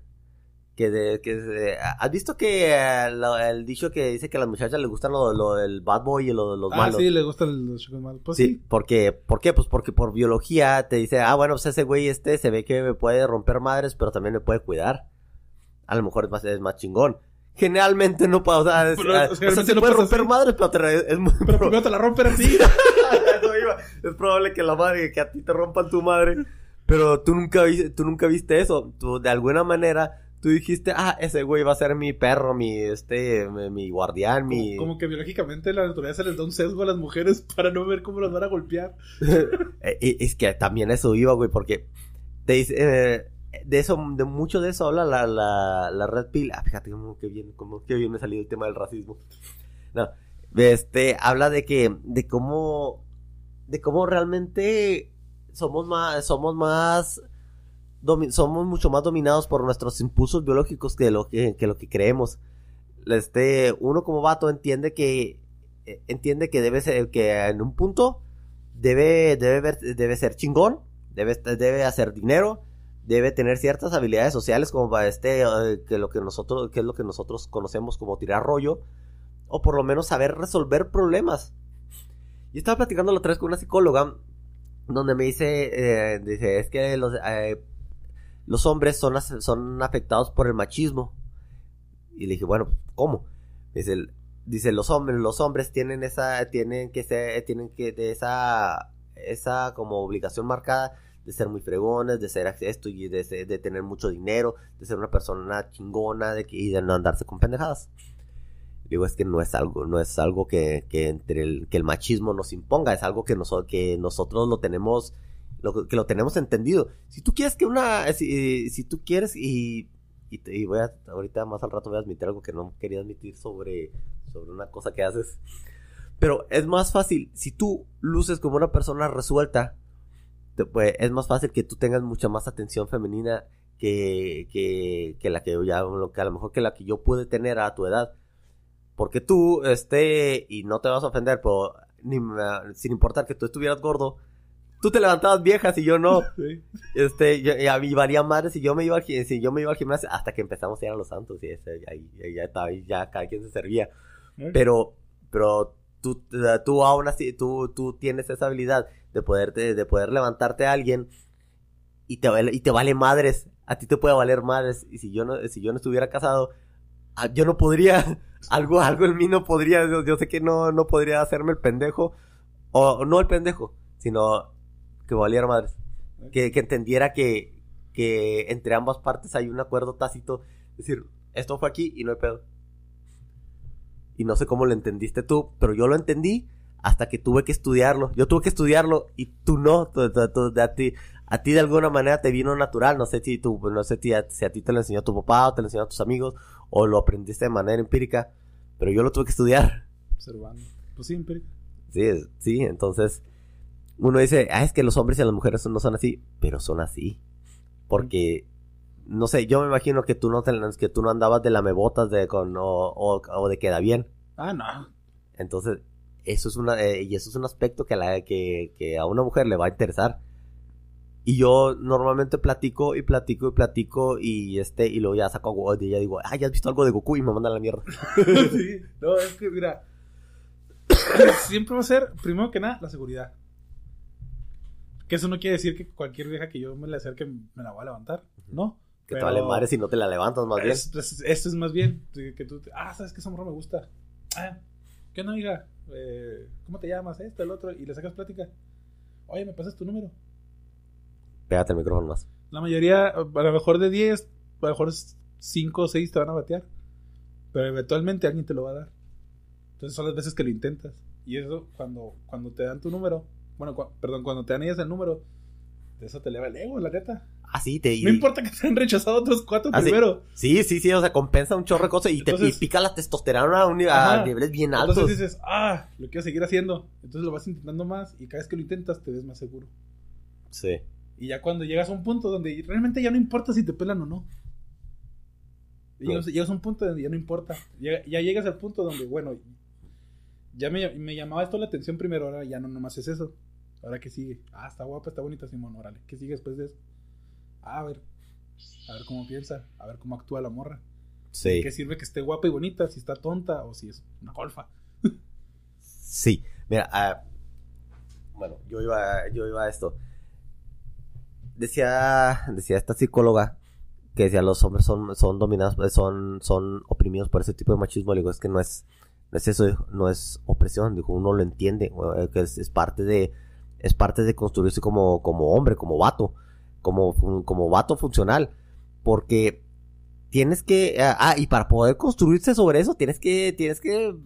Que de, que de- ¿Has visto que eh, lo- el dicho que dice que a las muchachas les gustan lo, lo del bad boy y lo de los ah, malos? sí, le gustan los chicos malos. Pues Sí, sí. porque, ¿por qué? Pues porque por biología te dice, ah, bueno, pues ese güey este se ve que me puede romper madres, pero también me puede cuidar. A lo mejor es más, chingón. Generalmente no puedo, o sea, es- Pero, ah, o sea, sí no puede romper así. madres, pero te- es muy Pero primero te la rompen a ti. [laughs] Eso iba. Es probable que la madre, que a ti te rompan tu madre. Pero tú nunca, tú nunca viste eso. Tú, de alguna manera, tú dijiste, ah, ese güey va a ser mi perro, mi, este, mi, mi guardián, mi... Como, como que biológicamente la naturaleza les da un sesgo a las mujeres para no ver cómo las van a golpear. [laughs] Eh, es que también eso iba, güey, porque te dice, eh, de eso, de mucho de eso habla la, la, la Red Pill. Ah, fíjate cómo que bien, cómo que bien me salió el tema del racismo. No, este, habla de que, de cómo, de cómo realmente somos más, somos más, somos mucho más dominados por nuestros impulsos biológicos que lo que, que lo que creemos. Este, uno como vato entiende que, eh, entiende que debe ser, que en un punto debe, debe, debe ser chingón, debe, debe hacer dinero, debe tener ciertas habilidades sociales como para este, eh, que lo que nosotros, es lo que nosotros conocemos como tirar rollo, o por lo menos saber resolver problemas. Yo estaba platicando la otra vez con una psicóloga, donde me dice, eh, dice, es que los, eh, los hombres son, son afectados por el machismo. Y le dije, bueno, ¿cómo? Dice, dice los hombres, los hombres tienen esa, tienen que ser, tienen que, esa, esa como obligación marcada de ser muy fregones, de ser esto y de, ser- de tener mucho dinero, de ser una persona chingona de que, y de no andarse con pendejadas. Digo, es que no es algo, no es algo que, que entre el, que el machismo nos imponga, es algo que, que nosotros lo tenemos, lo, que lo tenemos entendido. Si tú quieres que una, si, si tú quieres y, y, y voy a, ahorita más al rato voy a admitir algo que no quería admitir sobre, sobre una cosa que haces. Pero es más fácil, si tú luces como una persona resuelta, pues, es más fácil que tú tengas mucha más atención femenina que, que, que la que yo ya, que a lo mejor que la que yo pude tener a tu edad. Porque tú, este, y no te vas a ofender, pero ni sin importar que tú estuvieras gordo, tú te levantabas viejas y yo no. [laughs] Sí. Este, yo, y a mí valía madre si yo me iba al, si yo me iba al gimnasio hasta que empezamos a ir a los santos y ese, ahí, ya estaba, ahí ya cada quien se servía. Pero, pero tú, tú aún así, tú, tú tienes esa habilidad de poder, de, poder levantarte a alguien y te, vale- y te vale madres. A ti te puede valer madres. Y si yo no, si yo no estuviera casado, ah, yo no podría, [laughs] algo, algo en mí no podría, yo, yo sé que no, no podría hacerme el pendejo, o no el pendejo, sino que valiera madres. Que, que entendiera que, que entre ambas partes hay un acuerdo tácito. Es decir, esto fue aquí y no hay pedo. Y no sé cómo lo entendiste tú, pero yo lo entendí hasta que tuve que estudiarlo. Yo tuve que estudiarlo y tú no. Tú- tú- tú- a, ti, a ti de alguna manera te vino natural. No sé si tú, no sé si a, si a ti te lo enseñó tu papá o te lo enseñó a tus amigos o lo aprendiste de manera empírica. Pero yo lo tuve que estudiar. Observando. Pues sí, empírica. Sí, sí, entonces uno dice, ah, es que los hombres y las mujeres no son así, pero son así. Porque, no sé, yo me imagino que tú no, te, que tú no andabas de lamebotas de con, o, o, o de queda bien. Ah, no. Entonces, eso es una, eh, y eso es un aspecto que a, la, que, que a una mujer le va a interesar. Y yo normalmente platico y platico y platico y este, y luego ya saco algo y ya digo, ah, ya has visto algo de Goku y me manda la mierda. [laughs] sí, no, es que mira, [coughs] siempre va a ser, primero que nada, la seguridad. Que eso no quiere decir que cualquier vieja que yo me le acerque me la voy a levantar, ¿no? Que te vale madre si no te la levantas más bien. Es, pues, esto es más bien que tú, ah, sabes que esa morra me gusta. Ah, ¿qué no, hija? Eh, ¿Cómo te llamas? Esto, el otro, y le sacas plática. Oye, ¿me pasas tu número? Pégate el micrófono más. La mayoría, a lo mejor de 10, a lo mejor 5 o 6 te van a batear. Pero eventualmente alguien te lo va a dar. Entonces son las veces que lo intentas. Y eso, cuando, cuando te dan tu número, bueno, perdón, cuando te dan ellas el número, de eso te eleva el ego, la neta. Ah, sí, te. No importa que te han rechazado otros cuatro ah, primero. Sí. sí, sí, o sea, compensa un chorro de cosas y te pica la testosterona a, un, niveles bien altos. Entonces dices, ah, lo quiero seguir haciendo. Entonces lo vas intentando más y cada vez que lo intentas te ves más seguro. Sí. Y ya cuando llegas a un punto donde realmente ya no importa si te pelan o no. Llegas, a un punto donde ya no importa. Ya, llegas al punto donde, bueno, ya me, me, llamaba esto la atención primero, ahora ya no nomás es eso. Ahora que sigue. Ah, está guapa, está bonita, Simón, órale. ¿Qué sigue después de eso? Ah, a ver. A ver cómo piensa, a ver cómo actúa la morra. Sí. ¿Qué sirve que esté guapa y bonita si está tonta o si es una golfa? sí, mira, ah, bueno, yo iba, yo iba a esto decía, decía esta psicóloga que decía los hombres son, son dominados, son, son oprimidos por ese tipo de machismo. Le digo, es que no es, no es eso, no es opresión, dijo, uno lo entiende, que es, parte de, es parte de construirse como, como hombre, como vato, como, como vato funcional, porque tienes que, ah, ah, y para poder construirse sobre eso, tienes que, tienes que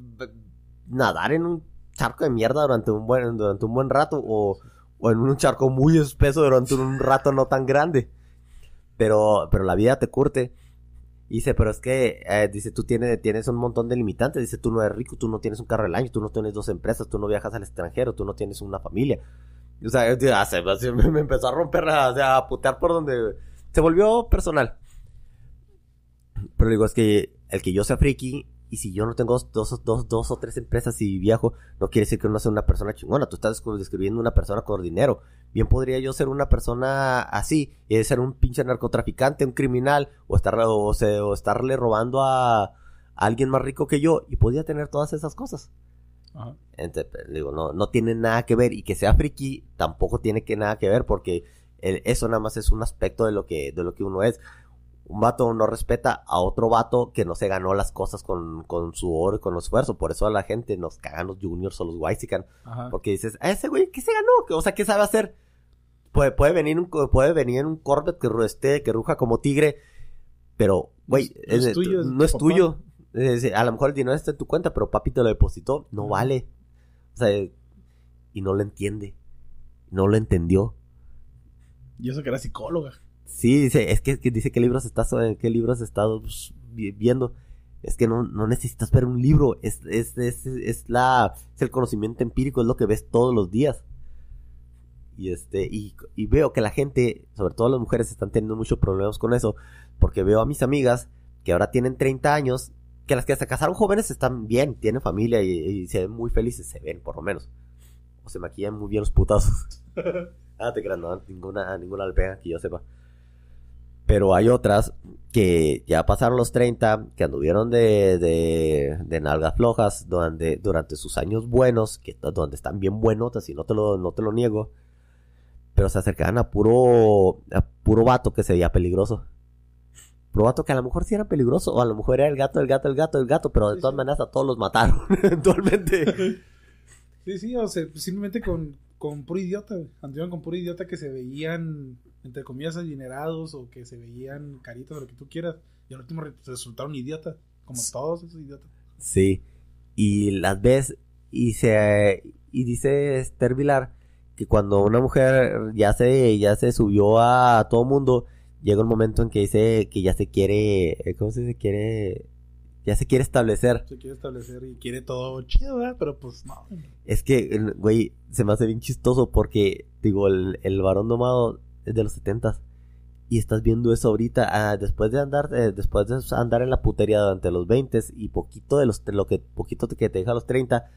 nadar en un charco de mierda durante un buen, durante un buen rato, o, o en un charco muy espeso durante un rato no tan grande. Pero, pero la vida te curte. Dice, pero es que, eh, dice, tú tienes, tienes un montón de limitantes. Dice, tú no eres rico, tú no tienes un carro del año, tú no tienes dos empresas, tú no viajas al extranjero, tú no tienes una familia. O sea, [laughs] me, empezó a romper, o a putear por donde... Se volvió personal. Pero digo, es que el que yo sea friki y si yo no tengo dos, dos, dos, o tres empresas y viajo, no quiere decir que uno sea una persona chingona. Tú estás describiendo una persona con dinero. Bien podría yo ser una persona así, y ser un pinche narcotraficante, un criminal, o, estar, o, estarle robando a, alguien más rico que yo, y podría tener todas esas cosas. Entonces, digo, no, no tiene nada que ver, y que sea friki tampoco tiene que nada que ver, porque eso nada más es un aspecto de lo que, de lo que uno es un vato no respeta a otro vato que no se ganó las cosas con, con oro y con esfuerzo. Por eso a la gente nos cagan los juniors o los Waisican. Porque dices, ¿a ese güey qué se ganó? O sea, ¿qué sabe hacer? Puede, puede venir un, puede venir en un Corvette que que ruja como tigre. Pero, güey, no es, tuyo. No es tuyo. A lo mejor el dinero está en tu cuenta, pero papi te lo depositó. No vale. O sea, y no lo entiende. No lo entendió. Y eso que era psicóloga. Sí, dice, es que, dice qué libros estás, qué libros has estado pues, viendo. Es que no, no necesitas ver un libro, es, es, es, es, la, es el conocimiento empírico, es lo que ves todos los días. Y este, y, y veo que la gente, sobre todo las mujeres, están teniendo muchos problemas con eso, porque veo a mis amigas que ahora tienen 30 años, que las que se casaron jóvenes están bien, tienen familia y, se ven muy felices, se ven por lo menos. O se maquillan muy bien los putazos. ah, [laughs] te creas, no, ninguna, ninguna le pega que yo sepa. Pero hay otras que ya pasaron los 30, que anduvieron de, de, de nalgas flojas durante, durante sus años buenos, que donde están bien buenotas y no te lo, no te lo niego. Pero se acercaban a puro, a puro vato que se veía peligroso. Puro vato que a lo mejor sí era peligroso, o a lo mejor era el gato, el gato, el gato, el gato, pero de todas maneras a todos los mataron [laughs] eventualmente. [laughs] Sí, sí, o sea, simplemente con, con puro idiota, anduvieron con puro idiota que se veían entre comillas, adinerados o que se veían caritos o lo que tú quieras. Y al último resultaron idiotas, como todos esos idiotas. Sí, y las ves y se y dice Esther Vilar que cuando una mujer ya se ya se subió a todo mundo, llega un momento en que dice que ya se quiere, eh, ¿cómo se dice? Quiere ya se quiere establecer. Se quiere establecer y quiere todo chido, ¿verdad? Pero pues no. Es que, güey, se me hace bien chistoso porque, digo, el, el varón domado de los 70 y estás viendo eso ahorita ah, después de andar eh, después de andar en la putería durante los 20 y poquito de los lo que poquito que te deja los 30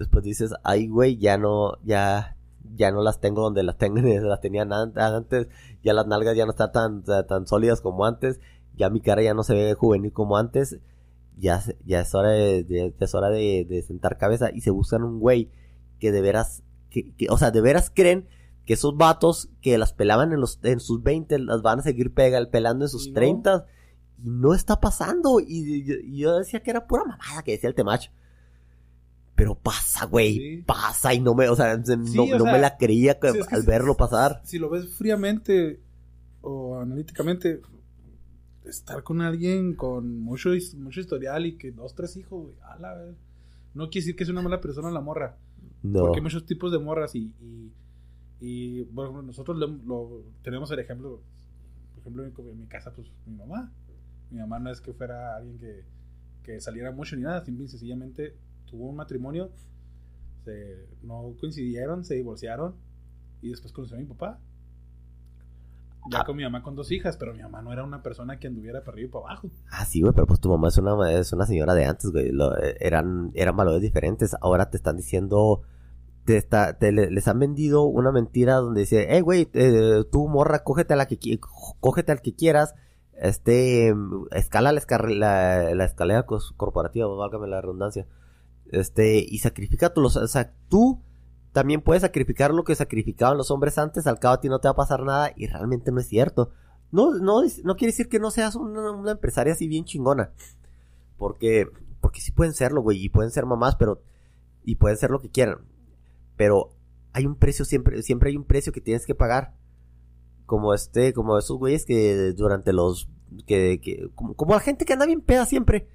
después dices, ay, güey, ya no, ya, ya no las tengo donde las tengo, [laughs] las tenían antes, ya las nalgas ya no están tan, tan sólidas como antes, ya mi cara ya no se ve juvenil como antes, ya, ya es hora de, es hora de, sentar cabeza y se buscan un güey que de veras, que, o sea, de veras creen que esos vatos que las pelaban en, los, en sus 20 las van a seguir pega, pelando en sus 30 y no está pasando. Y, yo decía que era pura mamada que decía el Temach. Pero pasa, güey, pasa y no me, o sea, no, me la creía al verlo pasar. Si lo ves fríamente o analíticamente, estar con alguien con mucho, mucho historial y que dos, tres hijos, güey, a la vez. No quiere decir que es una mala persona la morra. No. Porque hay muchos tipos de morras y, y, bueno, nosotros lo, tenemos el ejemplo, por ejemplo, en mi casa, pues mi mamá. Mi mamá no es que fuera alguien que, que saliera mucho ni nada, simple y sencillamente tuvo un matrimonio, se, no coincidieron, se divorciaron y después conoció a mi papá. Ya ah. con mi mamá con dos hijas, pero mi mamá no era una persona que anduviera para arriba y para abajo. Ah, sí, güey, pero pues tu mamá es una, es una señora de antes, güey. Eh, eran, eran valores diferentes. Ahora te están diciendo, te está, te, les han vendido una mentira donde dice, hey, güey, eh, tú morra, cógete a la que, cógete al que quieras este, escala la, la, escalera corporativa, válgame la redundancia, este, y sacrifica tú, o sea, tú también puedes sacrificar lo que sacrificaban los hombres antes, al cabo a ti no te va a pasar nada, y realmente no es cierto. No, no, no quiere decir que no seas una, empresaria así bien chingona, porque, porque sí pueden serlo, güey, y pueden ser mamás, pero, y pueden ser lo que quieran, pero hay un precio, siempre, siempre hay un precio que tienes que pagar como este, como esos güeyes que durante los, que, que como, la gente que anda bien peda siempre.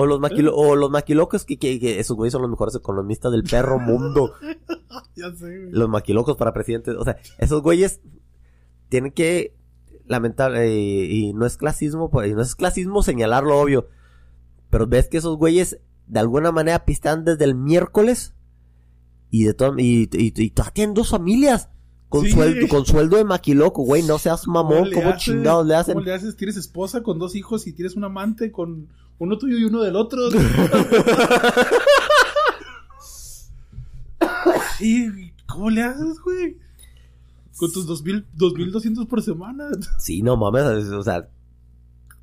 O los, maquilo, o los maquilocos que, que, esos güeyes son los mejores economistas del perro mundo. [laughs] ya sé, güey. Los maquilocos para presidentes. O sea, esos güeyes tienen que, lamentable, y, no es clasismo, pues, y no es clasismo señalarlo obvio. Pero ves que esos güeyes de alguna manera pistan desde el miércoles y de todo, y, y, y, tienen dos familias. Con, sueldo, con sueldo de maquiloco, güey, no seas mamón, ¿cómo, chingados le hacen? ¿Cómo le haces? Tienes esposa con dos hijos y tienes un amante con uno tuyo y uno del otro. [laughs] ¿Y cómo le haces, güey? Con tus dos mil, dos mil doscientos por semana. Sí, no mames, o sea,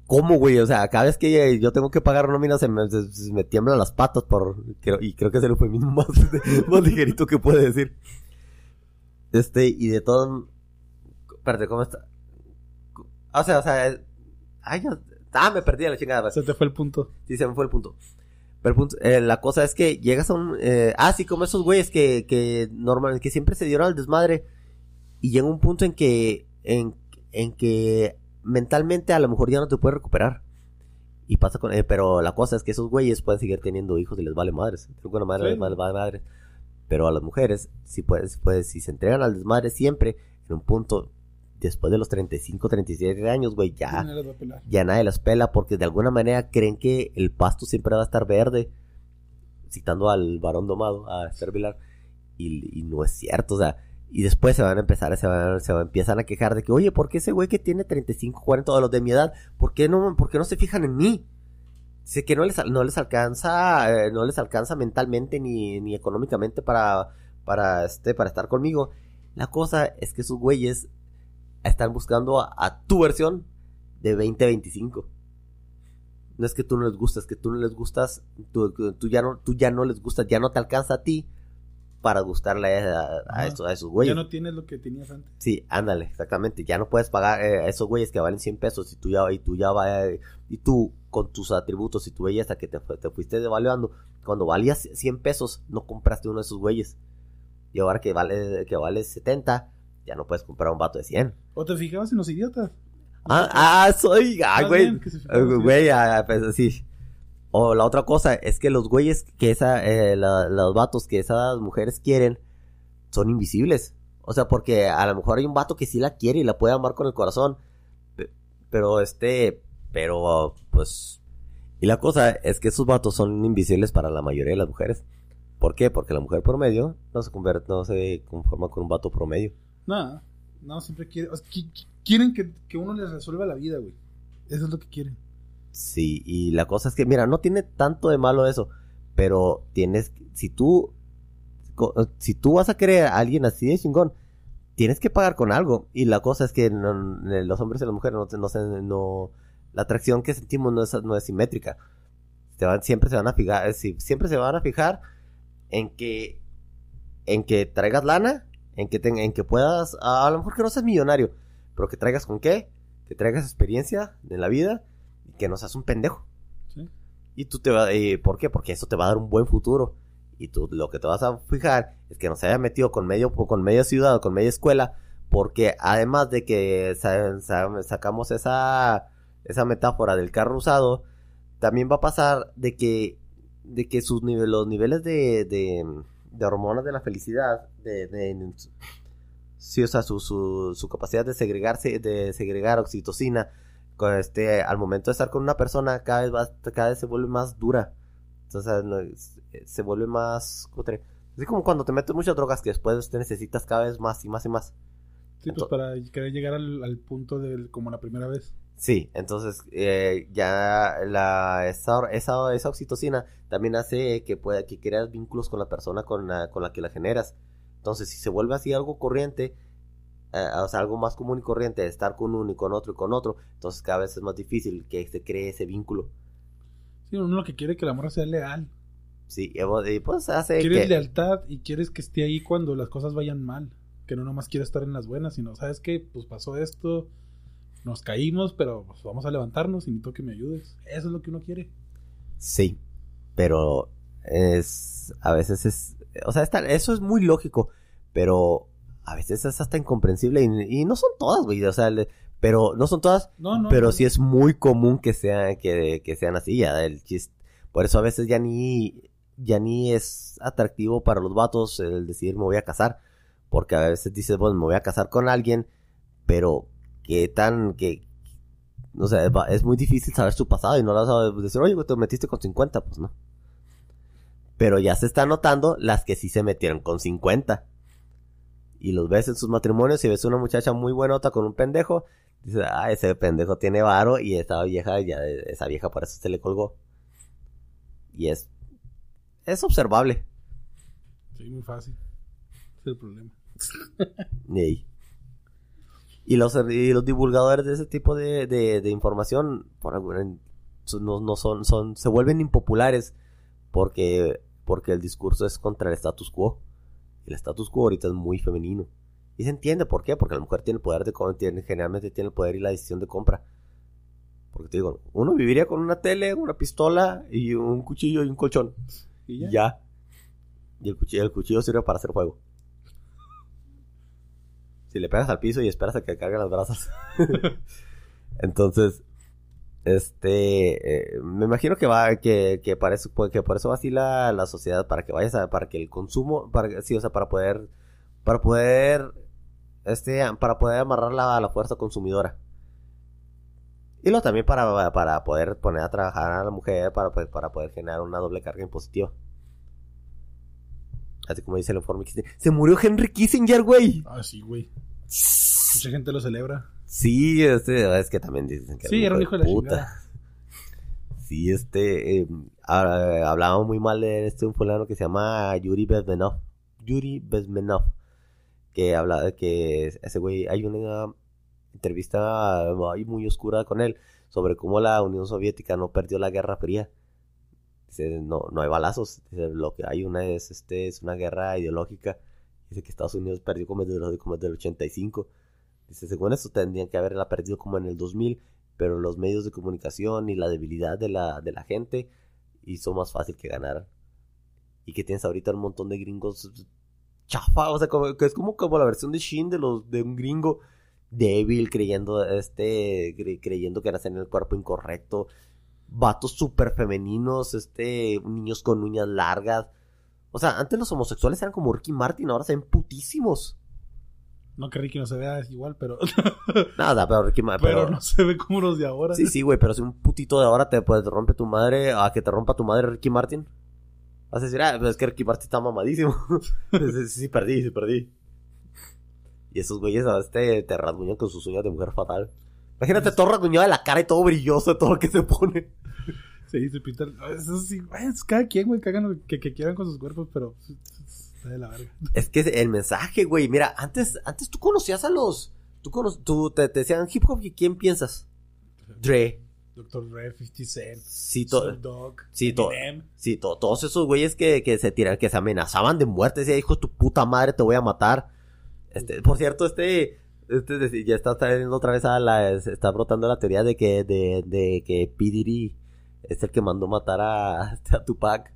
¿cómo, güey? O sea, cada vez que yo tengo que pagar nómina se me, se, me tiemblan las patas por, y creo que es el eufemismo más, [laughs] más ligerito que puede decir. Este, y de todo. Espérate, ¿cómo está? O sea, o sea. Ay, Ah, me perdí la chingada. Se te fue el punto. Sí, se me fue el punto. Pero el punto, eh, la cosa es que llegas a un. Eh, ah, sí, como esos güeyes que, que normalmente que siempre se dieron al desmadre. Y llega un punto en que. En, en que mentalmente a lo mejor ya no te puedes recuperar. Y pasa con. Eh, pero la cosa es que esos güeyes pueden seguir teniendo hijos y les vale madres. Les vale madres. Pero a las mujeres, si puedes, pues, si se entregan al desmadre siempre, en un punto, después de los 35, 37 años, güey, ya, ya nadie las pela porque de alguna manera creen que el pasto siempre va a estar verde. Citando al varón domado, a Esther Vilar, y, no es cierto, o sea, y después se van a empezar, se van, se empiezan a quejar de que, oye, ¿por qué ese güey que tiene 35, 40, todos los de mi edad, ¿por qué no, por qué no se fijan en mí? Dice que no les, no les alcanza, eh, no les alcanza mentalmente ni, ni económicamente para, para, este, para estar conmigo. La cosa es que sus güeyes están buscando a, tu versión de 2025. No es que tú no les gustas, es que tú no les gustas, tú, tú, ya no, tú ya no les gustas, ya no te alcanza a ti para gustarle a, esos, a esos güeyes. Ya no tienes lo que tenías antes. Sí, ándale, exactamente. Ya no puedes pagar eh, a esos güeyes que valen 100 pesos y tú ya, y tú ya va, y tú con tus atributos y tu belleza que te, te fuiste devaluando, cuando valías 100 pesos, no compraste uno de esos güeyes. Y ahora que vale, que vale 70, ya no puedes comprar un vato de 100. ¿O te fijabas en los idiotas? Ah, ah soy, ah, güey. Güey, ah, pues sí. O la otra cosa es que los güeyes que esa, eh, los vatos que esas mujeres quieren son invisibles. O sea, porque a lo mejor hay un vato que sí la quiere y la puede amar con el corazón. Pero este, pero pues... Y la cosa es que esos vatos son invisibles para la mayoría de las mujeres. ¿Por qué? Porque la mujer promedio no se convierte, no se conforma con un vato promedio. No, no, siempre quiere, quieren que, que uno les resuelva la vida, güey. Eso es lo que quieren. Sí, y la cosa es que, mira, no tiene tanto de malo eso, pero tienes, si tú si tú vas a querer a alguien así de chingón, tienes que pagar con algo. Y la cosa es que no- los hombres y las mujeres no, no, no- la atracción que sentimos no es, no es simétrica. Se van, siempre se van a fijar, si- siempre se van a fijar en que, en que traigas lana, en que, ten- en que puedas, a lo mejor que no seas millonario, pero que traigas con qué, que traigas experiencia en la vida y que no seas un pendejo. Sí. Y tú te vas, ¿por qué? Porque eso te va a dar un buen futuro. Y tú lo que te vas a fijar es que no se haya metido con medio, con media ciudad o con media escuela, porque además de que sa- sa- sacamos esa, esa metáfora del carro usado, también va a pasar de que, de que sus nive- los niveles de, de, de hormonas de la felicidad, de, de- sí, o sea, su, su, su capacidad de segregarse, de segregar oxitocina, con este, al momento de estar con una persona, cada vez va, cada vez se vuelve más dura. Entonces, no, es- se vuelve más. Así como cuando te metes muchas drogas que después te necesitas cada vez más y más y más. Sí, pues para querer llegar al, al punto del como la primera vez. Sí, entonces eh, ya la, esa, esa, esa oxitocina también hace que pueda que creas vínculos con la persona con la, con la que la generas. Entonces, si se vuelve así algo corriente, eh, o sea, algo más común y corriente, estar con uno y con otro y con otro, entonces cada vez es más difícil que se cree ese vínculo. Sí, uno lo que quiere es que la morra sea leal. Sí, y pues hace Quieres que... lealtad y quieres que esté ahí cuando las cosas vayan mal. Que no nomás quiere estar en las buenas, sino, ¿sabes qué? Pues pasó esto, nos caímos, pero pues, vamos a levantarnos y necesito que me ayudes. Eso es lo que uno quiere. Sí, pero es a veces es, o sea, está- eso es muy lógico, pero a veces es hasta incomprensible y, y no son todas, güey, o sea, le- pero no son todas, No, no. pero no. sí es muy común que sean que, que sean así, ya el chis- por eso a veces ya ni ya ni es atractivo para los vatos el decir me voy a casar, porque a veces dices, bueno, me voy a casar con alguien, pero qué tan que o sea, va- es muy difícil saber su pasado y no lo vas a decir, oye, te metiste con 50, pues no. Pero ya se está notando las que sí se metieron con 50. Y los ves en sus matrimonios y ves una muchacha muy buenota con un pendejo. Dices, ah, ese pendejo tiene varo y esa vieja, ya, esa vieja por eso se le colgó. Y es, es observable. Sí, muy fácil. Es el problema. Ey. Y los, y los divulgadores de ese tipo de, de, de información por alguna- no, no son, son, se vuelven impopulares porque, porque el discurso es contra el status quo. El status quo ahorita es muy femenino. Y se entiende por qué, porque la mujer tiene el poder de tiene, generalmente tiene el poder y la decisión de compra. Porque te digo, uno viviría con una tele, una pistola y un cuchillo y un colchón. Y Ya. ya. Y el cuchillo, el cuchillo sirve para hacer fuego. Si le pegas al piso y esperas a que cargue las brasas. [laughs] Entonces, este, eh, me imagino que va, que, que, eso, que por eso va así la, la sociedad, para que vayas a, para que el consumo, para, sí, o sea, para poder, para poder, este, para poder amarrarla a la fuerza consumidora. Y luego también para, para poder poner a trabajar a la mujer, para, pues, para poder generar una doble carga impositiva. Así como dice el informe Kissinger. Se murió Henry Kissinger, güey. Ah, sí, güey. Mucha gente lo celebra. Sí, este, es que también dicen que Sí, era un hijo de la chingada. Sí, este, eh, hablábamos muy mal de este un fulano que se llama Yuri Bezmenov. Yuri Bezmenov. Que habla de que ese güey, hay una entrevista muy oscura con él sobre cómo la Unión Soviética no perdió la Guerra Fría. Dice, no, no hay balazos. Dice, lo que hay una es, este, es una guerra ideológica. Dice que Estados Unidos perdió como desde, el- como desde el 85. Dice, según eso tendrían que haberla perdido como en el 2000, pero los medios de comunicación y la debilidad de la, de la gente hizo más fácil que ganaran. Y que tienes ahorita un montón de gringos chafa, o sea, como, que es como, como la versión de Shin de los de un gringo débil creyendo este cre- creyendo que nacen en el cuerpo incorrecto, vatos súper femeninos, este niños con uñas largas. O sea, antes los homosexuales eran como Ricky Martin, ahora se ven putísimos. No que Ricky no se vea igual, pero, [laughs] Nada, pero Ricky Martin. pero no se ve como los de ahora. Sí, sí, güey, pero si un putito de ahora te, pues, te rompe tu madre, a que te rompa tu madre Ricky Martin. Vas a decir, ah, pues es que Ricky Martin está mamadísimo. [laughs] sí, sí, perdí, sí, perdí. Y esos güeyes a este te rasguñan con sus uñas de mujer fatal. Imagínate todo rasguñado de la cara y todo brilloso de todo lo que se pone. Sí, se pintan. Eso sí, güey, es cada quien, güey, que hagan lo que, que quieran con sus cuerpos, pero Está de la verga. Es que el mensaje, güey. Mira, antes, antes tú conocías a los. Tú, cono- tú te, te decían hip hop y ¿quién piensas? Dre. Dr. Dre, 50 Cent, Sí, to- Dogg, sí, to- sí, to- todos esos güeyes que, que se tiran, que se amenazaban de muerte. Decía, hijo de tu puta madre, te voy a matar. Este, por cierto, este. Este ya está trayendo otra vez a la. Está brotando la teoría de que, de, de que P. Diddy es el que mandó matar a, [laughs] a Tupac.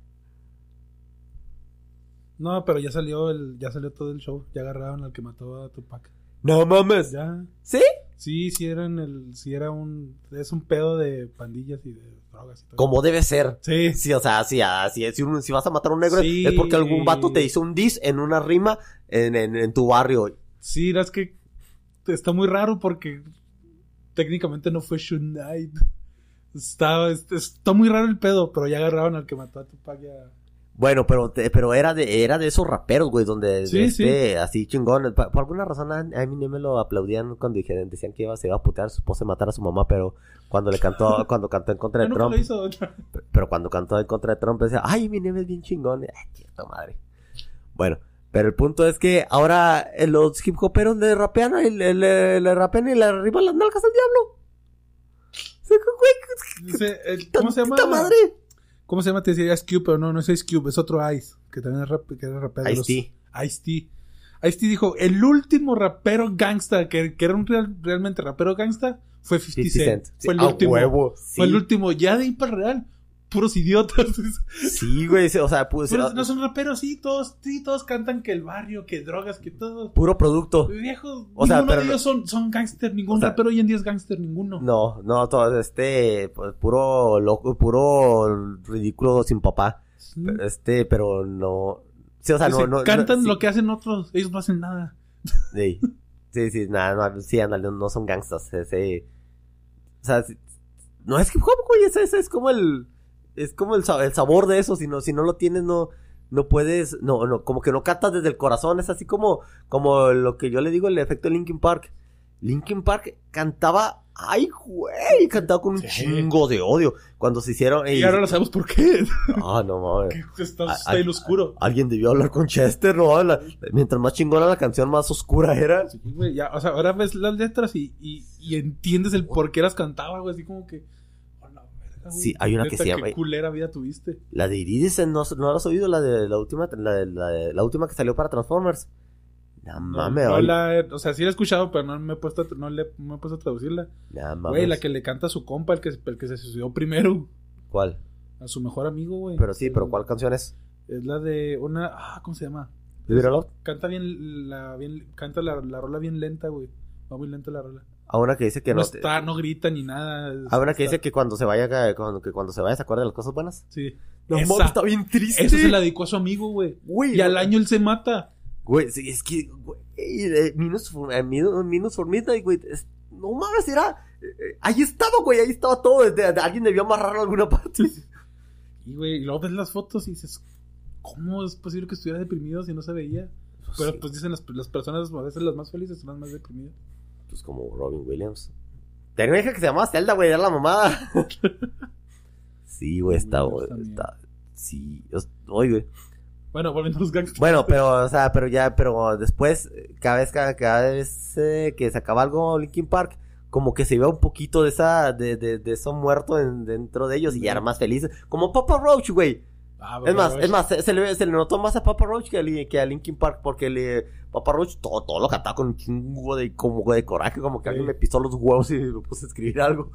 No, pero ya salió el, ya salió todo el show. Ya agarraron al que mató a Tupac. No mames. Ya. ¿Sí? Sí, sí eran el, sí era un, es un pedo de pandillas y de drogas y todo. Como debe ser. Sí. Sí, o sea, sí, así, si, un- si vas a matar a un negro Sí. es porque algún vato te hizo un diss en una rima en, en, en tu barrio. Sí, es que está muy raro porque técnicamente no fue Shoot Knight. Está, es- está muy raro el pedo, pero ya agarraron al que mató a Tupac ya. Bueno, pero pero era de era de esos raperos, güey, donde Sí, este, así chingón. Por, alguna razón a, mí me lo aplaudían cuando dijeron, decían que iba, se iba a putear a su esposa y matar a su mamá, pero cuando le cantó, [laughs] cuando cantó en contra de Trump, hizo. pero cuando cantó en contra de Trump decía, ay, Eminem es bien chingón. Ay, cierto madre. Bueno, pero el punto es que ahora eh, los hip hoperos le rapean, y le, le, le rapean y le arriban las nalgas al diablo. ¿Cómo se llama? madre? ¿Cómo se llama? Te decía Ice Cube, pero no, no es Ice Cube, es otro Ice, que también es rap, que era rapero. los- Ice-T. Ice-T. Ice-T dijo, el último rapero gangsta, que, que era un real- realmente rapero gangsta, fue 50, 50 Cent. Fue el último. huevo, Fue el último. Ya de ahí para real, puros idiotas. [laughs] Sí, güey, o sea, pues, Pero no son raperos, sí, todos, sí, todos cantan que el barrio, que drogas, que todo. puro producto. Viejos, O sea, ninguno pero de ellos son, son gangster, ningún O sea- rapero hoy en día es gangster, ninguno. No, no, todo este, pues, puro loco, puro ridículo sin papá. Sí. Pero, Este, pero no. Sí, o sea, no, no. cantan no, sí, lo que hacen otros, ellos no hacen nada. [laughs] Sí, sí, sí, nada, no, sí, ándale, no son gangstas. Ese, o sea, no es hip hop, güey, ese, ese es como el. Es como el, el sabor de eso. Si no, si no lo tienes, no. No puedes, no, no, como que no cantas desde el corazón, es así como, como lo que yo le digo el efecto Linkin Park. Linkin Park cantaba, ay güey, cantaba con un Sí. chingo de odio. Cuando se hicieron, Y ahora no sabemos por qué. ah, no mames. [laughs] está, está en lo oscuro. Alguien debió hablar con Chester, ¿no? La- mientras más chingona la canción, más oscura era. Sí, güey, ya, o sea, ahora ves las letras y, y, y entiendes el por qué las cantaba, güey, así como que... la güey, Sí, hay una que se llama- Qué culera vida tuviste. La de Iridescent, ¿no, ¿no la has oído? La de la última, la, de- la, de- la última que salió para Transformers. No No, mames, no la he- o sea, sí la he escuchado, pero no me he puesto a, no le, me he puesto a traducirla. Mames. Güey, la que le canta a su compa, el que, el que se suicidó primero. ¿Cuál? A su mejor amigo, güey. Pero sí, pero ¿cuál canción es? Es la de una... Ah, ¿cómo se llama? ¿Live It All Out? Canta bien la, bien, canta la, la rola bien lenta, güey. Va muy lenta la rola. A una que dice que no, no. está, no grita ni nada. A una que Está- dice que cuando se vaya, que cuando, que cuando se vaya se acuerda de las cosas buenas. Sí. No Esa- está bien triste. Eso se la dedicó a su amigo, güey. Güey, Y al año él se mata. Güey, sí, es que, güey, eh, Minus eh, Minus, Minus for Midnight, güey, es- no mames, era, eh, eh, ahí estaba, güey, ahí estaba todo, de- de- alguien debió amarrarlo a alguna parte. [laughs] Y, güey, y luego ves las fotos y dices, ¿cómo es posible que estuviera deprimido si no se veía? Pero Sí, pues dicen las, las personas a veces las más felices son las más deprimidas. Pues como Robin Williams. Tenía una hija que se llamaba Zelda, güey, era la mamada. [laughs] sí, güey, está, güey, sí, oye, güey. Bueno, volviendo a los gangsters. Bueno, pero, o sea, pero ya, pero después, cada vez, cada, cada vez eh, que sacaba algo Linkin Park, como que se iba un poquito de esa, de, de, de eso muerto en- dentro de ellos y ya era más felices. Como Papa Roach, güey. Ah, Es más, es más, se, se le, se le notó más a Papa Roach que a, que a Linkin Park porque le, Papa Roach todo, todo lo cantaba con un chingo de, como de coraje, como que Sí. alguien me pisó los huevos y me puse a escribir algo.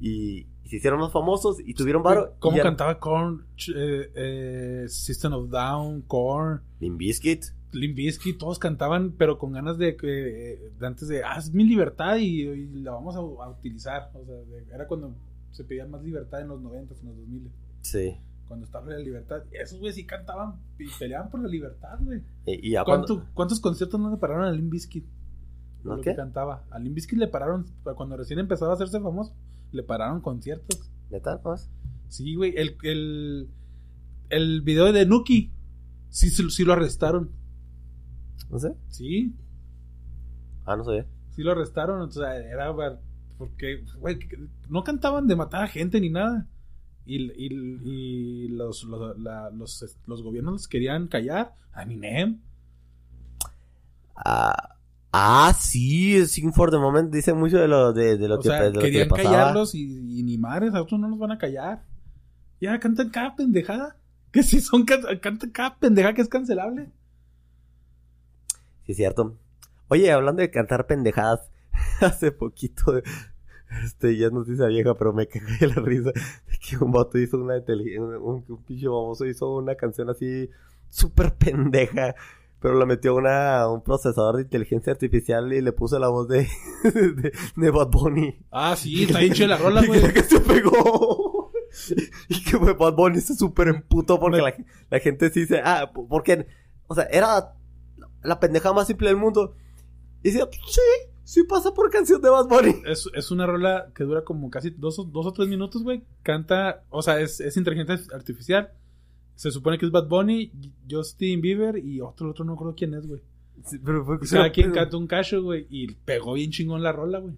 Y, y se hicieron más famosos y tuvieron varo. ¿Cómo cantaba Korn, eh, eh, System of Down, Korn. Limp Bizkit, todos cantaban, pero con ganas de que, de antes de, ah, es mi libertad y, y la vamos a, a utilizar. O sea, de- era cuando se pedía más libertad en los 90, en los 2000. Sí. Cuando estaba la libertad. Esos güeyes sí cantaban y peleaban por la libertad, güey. Y, y ya ¿Cuánto- cuando... ¿Cuántos conciertos no le pararon a Limp Bizkit? ¿No qué? que cantaba. A Limp Bizkit le pararon, cuando recién empezaba a hacerse famoso, le pararon conciertos. ¿Neta? ¿No es? Sí, güey, el, el, el video de Nuki, sí, sí, lo arrestaron. No sé. Sí, Ah, no sé. sí lo arrestaron. O sea, era porque, güey, no cantaban de matar a gente ni nada. Y, y, y los, los, la- los, los gobiernos los querían callar. A Eminem. Ah, ah, sí, Sing for the Moment dice mucho de lo, de, de lo O que, sea, de lo que querían callarlos y, y ni madres, a otros no los van a callar. Ya cantan cada pendejada. Que si son can- cantan cada pendejada que es cancelable. Sí, es cierto. Oye, hablando de cantar pendejadas, [laughs] hace poquito, este, ya es noticia vieja, pero me cagué la risa que un vato hizo una inteli- un, un, pinche baboso hizo una canción así súper pendeja, pero le metió una, un procesador de inteligencia artificial y le puso la voz de, [laughs] de, de Bad Bunny. Ah, sí, está chida la rola, [laughs] güey. que se pegó. y que güey, Bad Bunny se súper emputó porque la, la gente sí dice, ah, porque, o sea, era la pendeja más simple del mundo. Y decía, sí, sí pasa por canción de Bad Bunny. Es, es una rola que dura como casi dos, o- dos o tres minutos, güey. Canta, o sea, es, es inteligencia artificial. Se supone que es Bad Bunny, Justin Bieber y otro, otro no recuerdo quién es, güey. Sí, pero fue O sea, quien canta un cacho, güey. Y pegó bien chingón la rola, güey.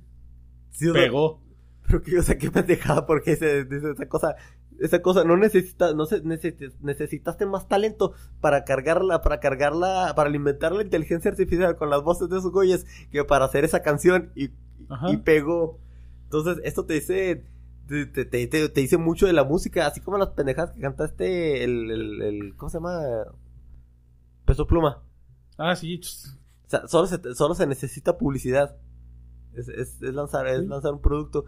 Sí, Pegó. Pero que, o sea, qué pendejada, porque esa cosa, esa cosa, no necesitas, no se, necesi- necesitaste más talento para cargarla, para cargarla, para alimentar la inteligencia artificial con las voces de esos güeyes que para hacer esa canción y, y pegó. Entonces, esto te dice, te, te, te- te- dice mucho de la música, así como las pendejadas que cantaste el, el, el ¿cómo se llama? Peso Pluma. Ah, sí. O sea, solo se, solo se necesita publicidad. Es, es, es lanzar, es lanzar un producto.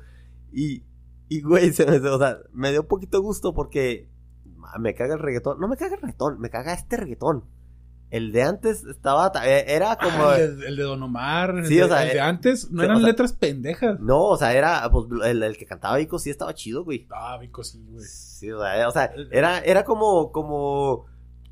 Y, y güey, se me, o sea, me dio un poquito gusto porque ma, me caga el reggaetón. No me caga el reggaetón, me caga este reggaetón. El de antes estaba, ta- eh, era como... Ah, el, de, el de Don Sí, Omar. el, de, o sea, el de eh, antes no sí, eran o sea- letras pendejas. No, o sea, era, pues, el, el que cantaba Vico sí estaba chido, güey. Ah, Vico, sí, güey. Sí, o sea, eh, o sea, era, era como, como,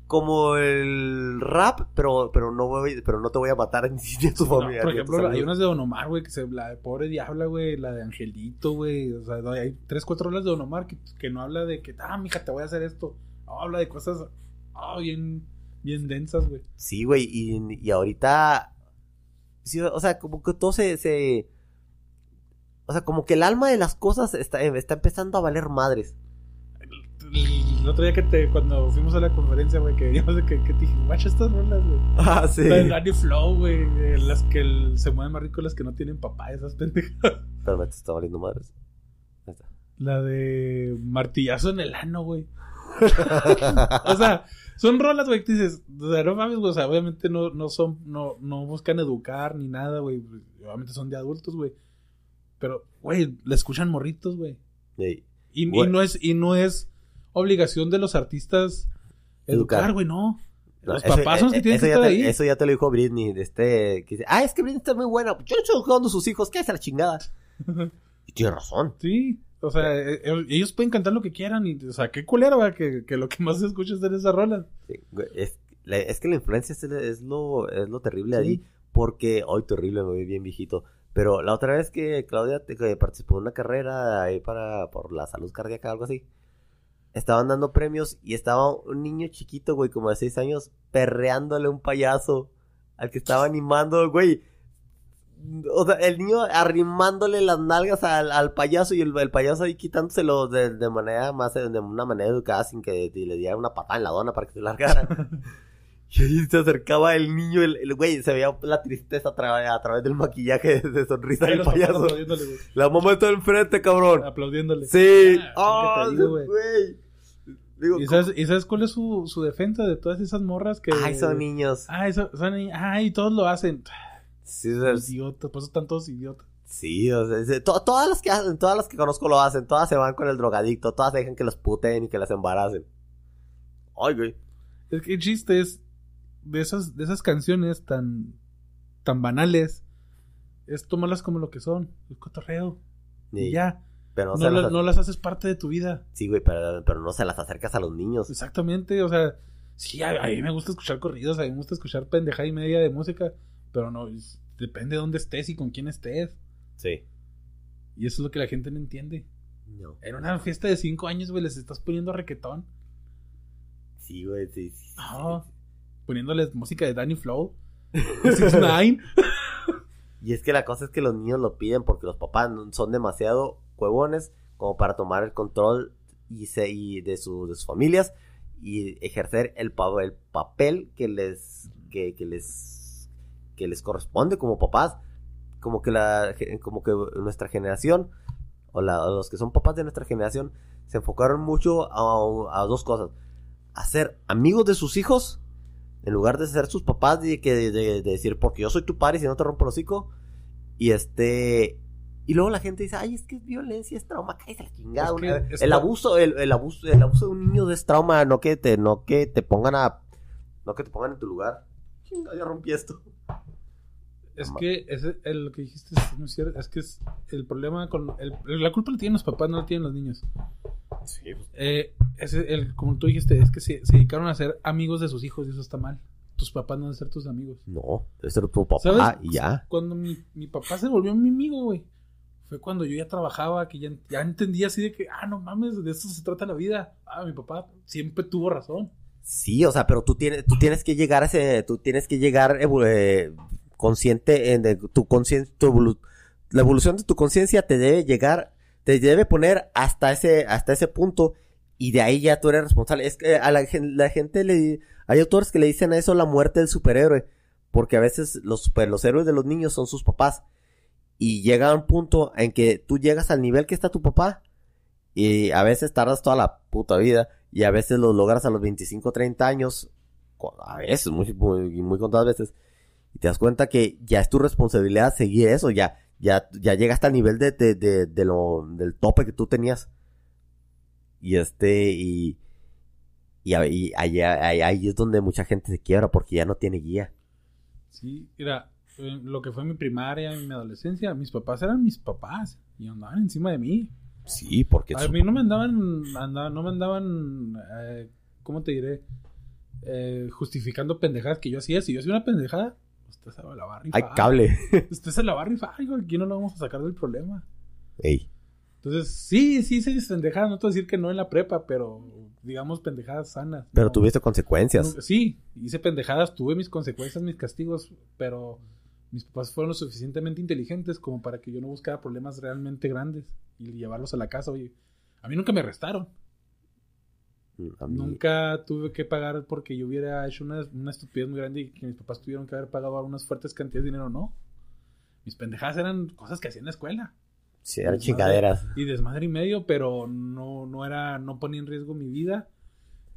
como el rap, pero, pero no voy, pero no te voy a matar [laughs] ni a tu No, familia. por ejemplo, hay unas de Don Omar, güey, que se, la de Pobre Diabla, güey, la de Angelito, güey. O sea, hay tres, cuatro horas de Don Omar que, que no habla de que, ah, mija, te voy a hacer esto. No, habla de cosas, ah, bien, bien densas, güey. Sí, güey, y, y ahorita, sí, o sea, como que todo se, se, o sea, como que el alma de las cosas está, está empezando a valer madres. El, otro día que te, cuando fuimos a la conferencia, güey, que [laughs] digamos que, que te dije, guacha estas rolas, güey. Ah, sí. La de Danny Flow, güey, las que el- se mueven más rico las que no tienen papá, esas pendejas. Pero me está valiendo madres. La de martillazo en el ano, güey. [laughs] O sea, son rolas, güey, que dices, o sea, no mames, güey, o sea, obviamente no, no son, no, no buscan educar ni nada, güey. Obviamente son de adultos, güey. Pero, güey, le escuchan morritos, güey. Ey, Y, y no es, y no es obligación de los artistas Educar. güey, no. Los eso- papás son los que eh, tienen que estar te- ahí. Eso ya te lo dijo Britney, de este, que dice, ah, es que Britney está muy buena. Yo estoy jugando a sus hijos, ¿qué es la chingada? Y [laughs] tiene razón. Sí, o sea, eh, eh, ellos pueden cantar lo que quieran y, o sea, qué culero, güey, que, que lo que más se escucha es rolas. Sí, güey, es, la- es que la influencia es, es lo, es lo terrible Sí. ahí. Porque, hoy terrible, me voy bien viejito. Pero la otra vez que Claudia te- que participó en una carrera ahí para, por la salud cardíaca, algo así. Estaban dando premios y estaba un niño chiquito, güey, como de seis años, perreándole un payaso al que estaba animando, güey. O sea, el niño arrimándole las nalgas al, al payaso y el, el payaso ahí quitándoselo de, de manera más, de una manera educada sin que le diera una patada en la dona para que se largara. [laughs] [laughs] y ahí se acercaba el niño, el, el güey, se veía la tristeza a, tra- a través del maquillaje de sonrisa del payaso. La mamá está enfrente, cabrón. Aplaudiéndole. Sí. Ah, Ah, ¿qué te digo, güey? Digo, ¿Y sabes, ¿Y sabes cuál es su, su defensa de todas esas morras que... Ay, son niños. Ay, son, son ni- ay, todos lo hacen. Sí, sea, Idiotas, por eso están todos idiotas. sí, o sea, to- todas las que hacen, todas las que conozco lo hacen, todas se van con el drogadicto, todas dejan que los puteen y que las embaracen. Ay, güey. Es que el chiste es de esas, de esas canciones tan, tan banales, es tomarlas como lo que son, el cotorreo. Sí, Y ya. Pero no, No, las, no las haces parte de tu vida. Sí, güey, pero, pero no se las acercas a los niños. Exactamente, o sea, sí, a, a mí me gusta escuchar corridos, a mí me gusta escuchar pendejada y media de música, pero no, es- depende de dónde estés y con quién estés. Sí. Y eso es lo que la gente no entiende. No. En una fiesta de cinco años, güey, les estás poniendo requetón. Sí, güey, sí. sí, sí. Poniéndoles música de Danny Flow. 6ix9ine. [laughs] Y es que la cosa es que los niños lo piden porque los papás son demasiado huevones como para tomar el control y, se, y de, su, de sus familias y ejercer el, el papel que les, que, que les, que les corresponde como papás. Como que, la, como que nuestra generación, o, la, o los que son papás de nuestra generación, se enfocaron mucho a, a dos cosas. A ser amigos de sus hijos, en lugar de ser sus papás, de, de, de- de decir, porque yo soy tu padre y si no te rompo el hocico. Y este... Y luego la gente dice, ay, es que es violencia, es trauma, cállate la chingada. Es que es el abuso, el, el abuso, el abuso de un niño es trauma, no que te, no que te pongan a, no que te pongan en tu lugar. Chinga, ya rompí esto. Es que ese, el, lo que dijiste es muy cierto. Es que es el problema con. el- la culpa la tienen los papás, no la tienen los niños. Sí, pues, Eh, ese, el, como tú dijiste, es que se, se dedicaron a ser amigos de sus hijos y eso está mal. Tus papás no deben ser tus amigos. no, ese era tu papá ¿Sabes? y ya. Cuando mi, mi papá se volvió mi amigo, güey, fue cuando yo ya trabajaba, que ya, ya entendía así de que, ah, no mames, de esto se trata la vida. Ah, mi papá siempre tuvo razón. Sí, o sea, pero tú tienes, tú tienes que llegar a ese, tú tienes que llegar evo- eh, consciente en de tu conciencia, la evolución de tu conciencia te debe llegar, te debe poner hasta ese, hasta ese punto y de ahí ya tú eres responsable. Es que a la, la gente le, hay autores que le dicen a eso la muerte del superhéroe, porque a veces los super, los héroes de los niños son sus papás y llega un punto en que tú llegas al nivel que está tu papá y a veces tardas toda la puta vida y a veces lo logras a los 25, 30 años, a veces, muy, muy, muy contadas veces, y te das cuenta que ya es tu responsabilidad seguir eso, ya, ya, ya llegaste al nivel de, de, de, de lo, del tope que tú tenías. Y este, y, y, ahí, ahí- ahí es donde mucha gente se quiebra porque ya no tiene guía. Sí, mira, lo que fue mi primaria mi adolescencia, mis papás eran mis papás y andaban encima de mí. Sí, porque A mí no me andaban, andaban- no me andaban, eh, ¿cómo te diré? Eh, justificando pendejadas que yo hacía. Si yo hacía una pendejada, usted se la va a rifar. hay cable. [laughs] Usted se la va a rifar, aquí no lo vamos a sacar del problema. Ey, Entonces, sí, sí hice mis pendejadas, no te voy a decir que no en la prepa, pero digamos pendejadas sanas. pero ¿no? tuviste consecuencias. Sí, hice pendejadas, tuve mis consecuencias, mis castigos, pero mis papás fueron lo suficientemente inteligentes como para que yo no buscara problemas realmente grandes y llevarlos a la casa. Oye, a mí nunca me arrestaron. A mí- Nunca tuve que pagar porque yo hubiera hecho una, una estupidez muy grande y que mis papás tuvieron que haber pagado unas fuertes cantidades de dinero. No. Mis pendejadas eran cosas que hacía en la escuela. Sí, eran chingaderas. Y desmadre y medio, pero no, no era, no ponía en riesgo mi vida.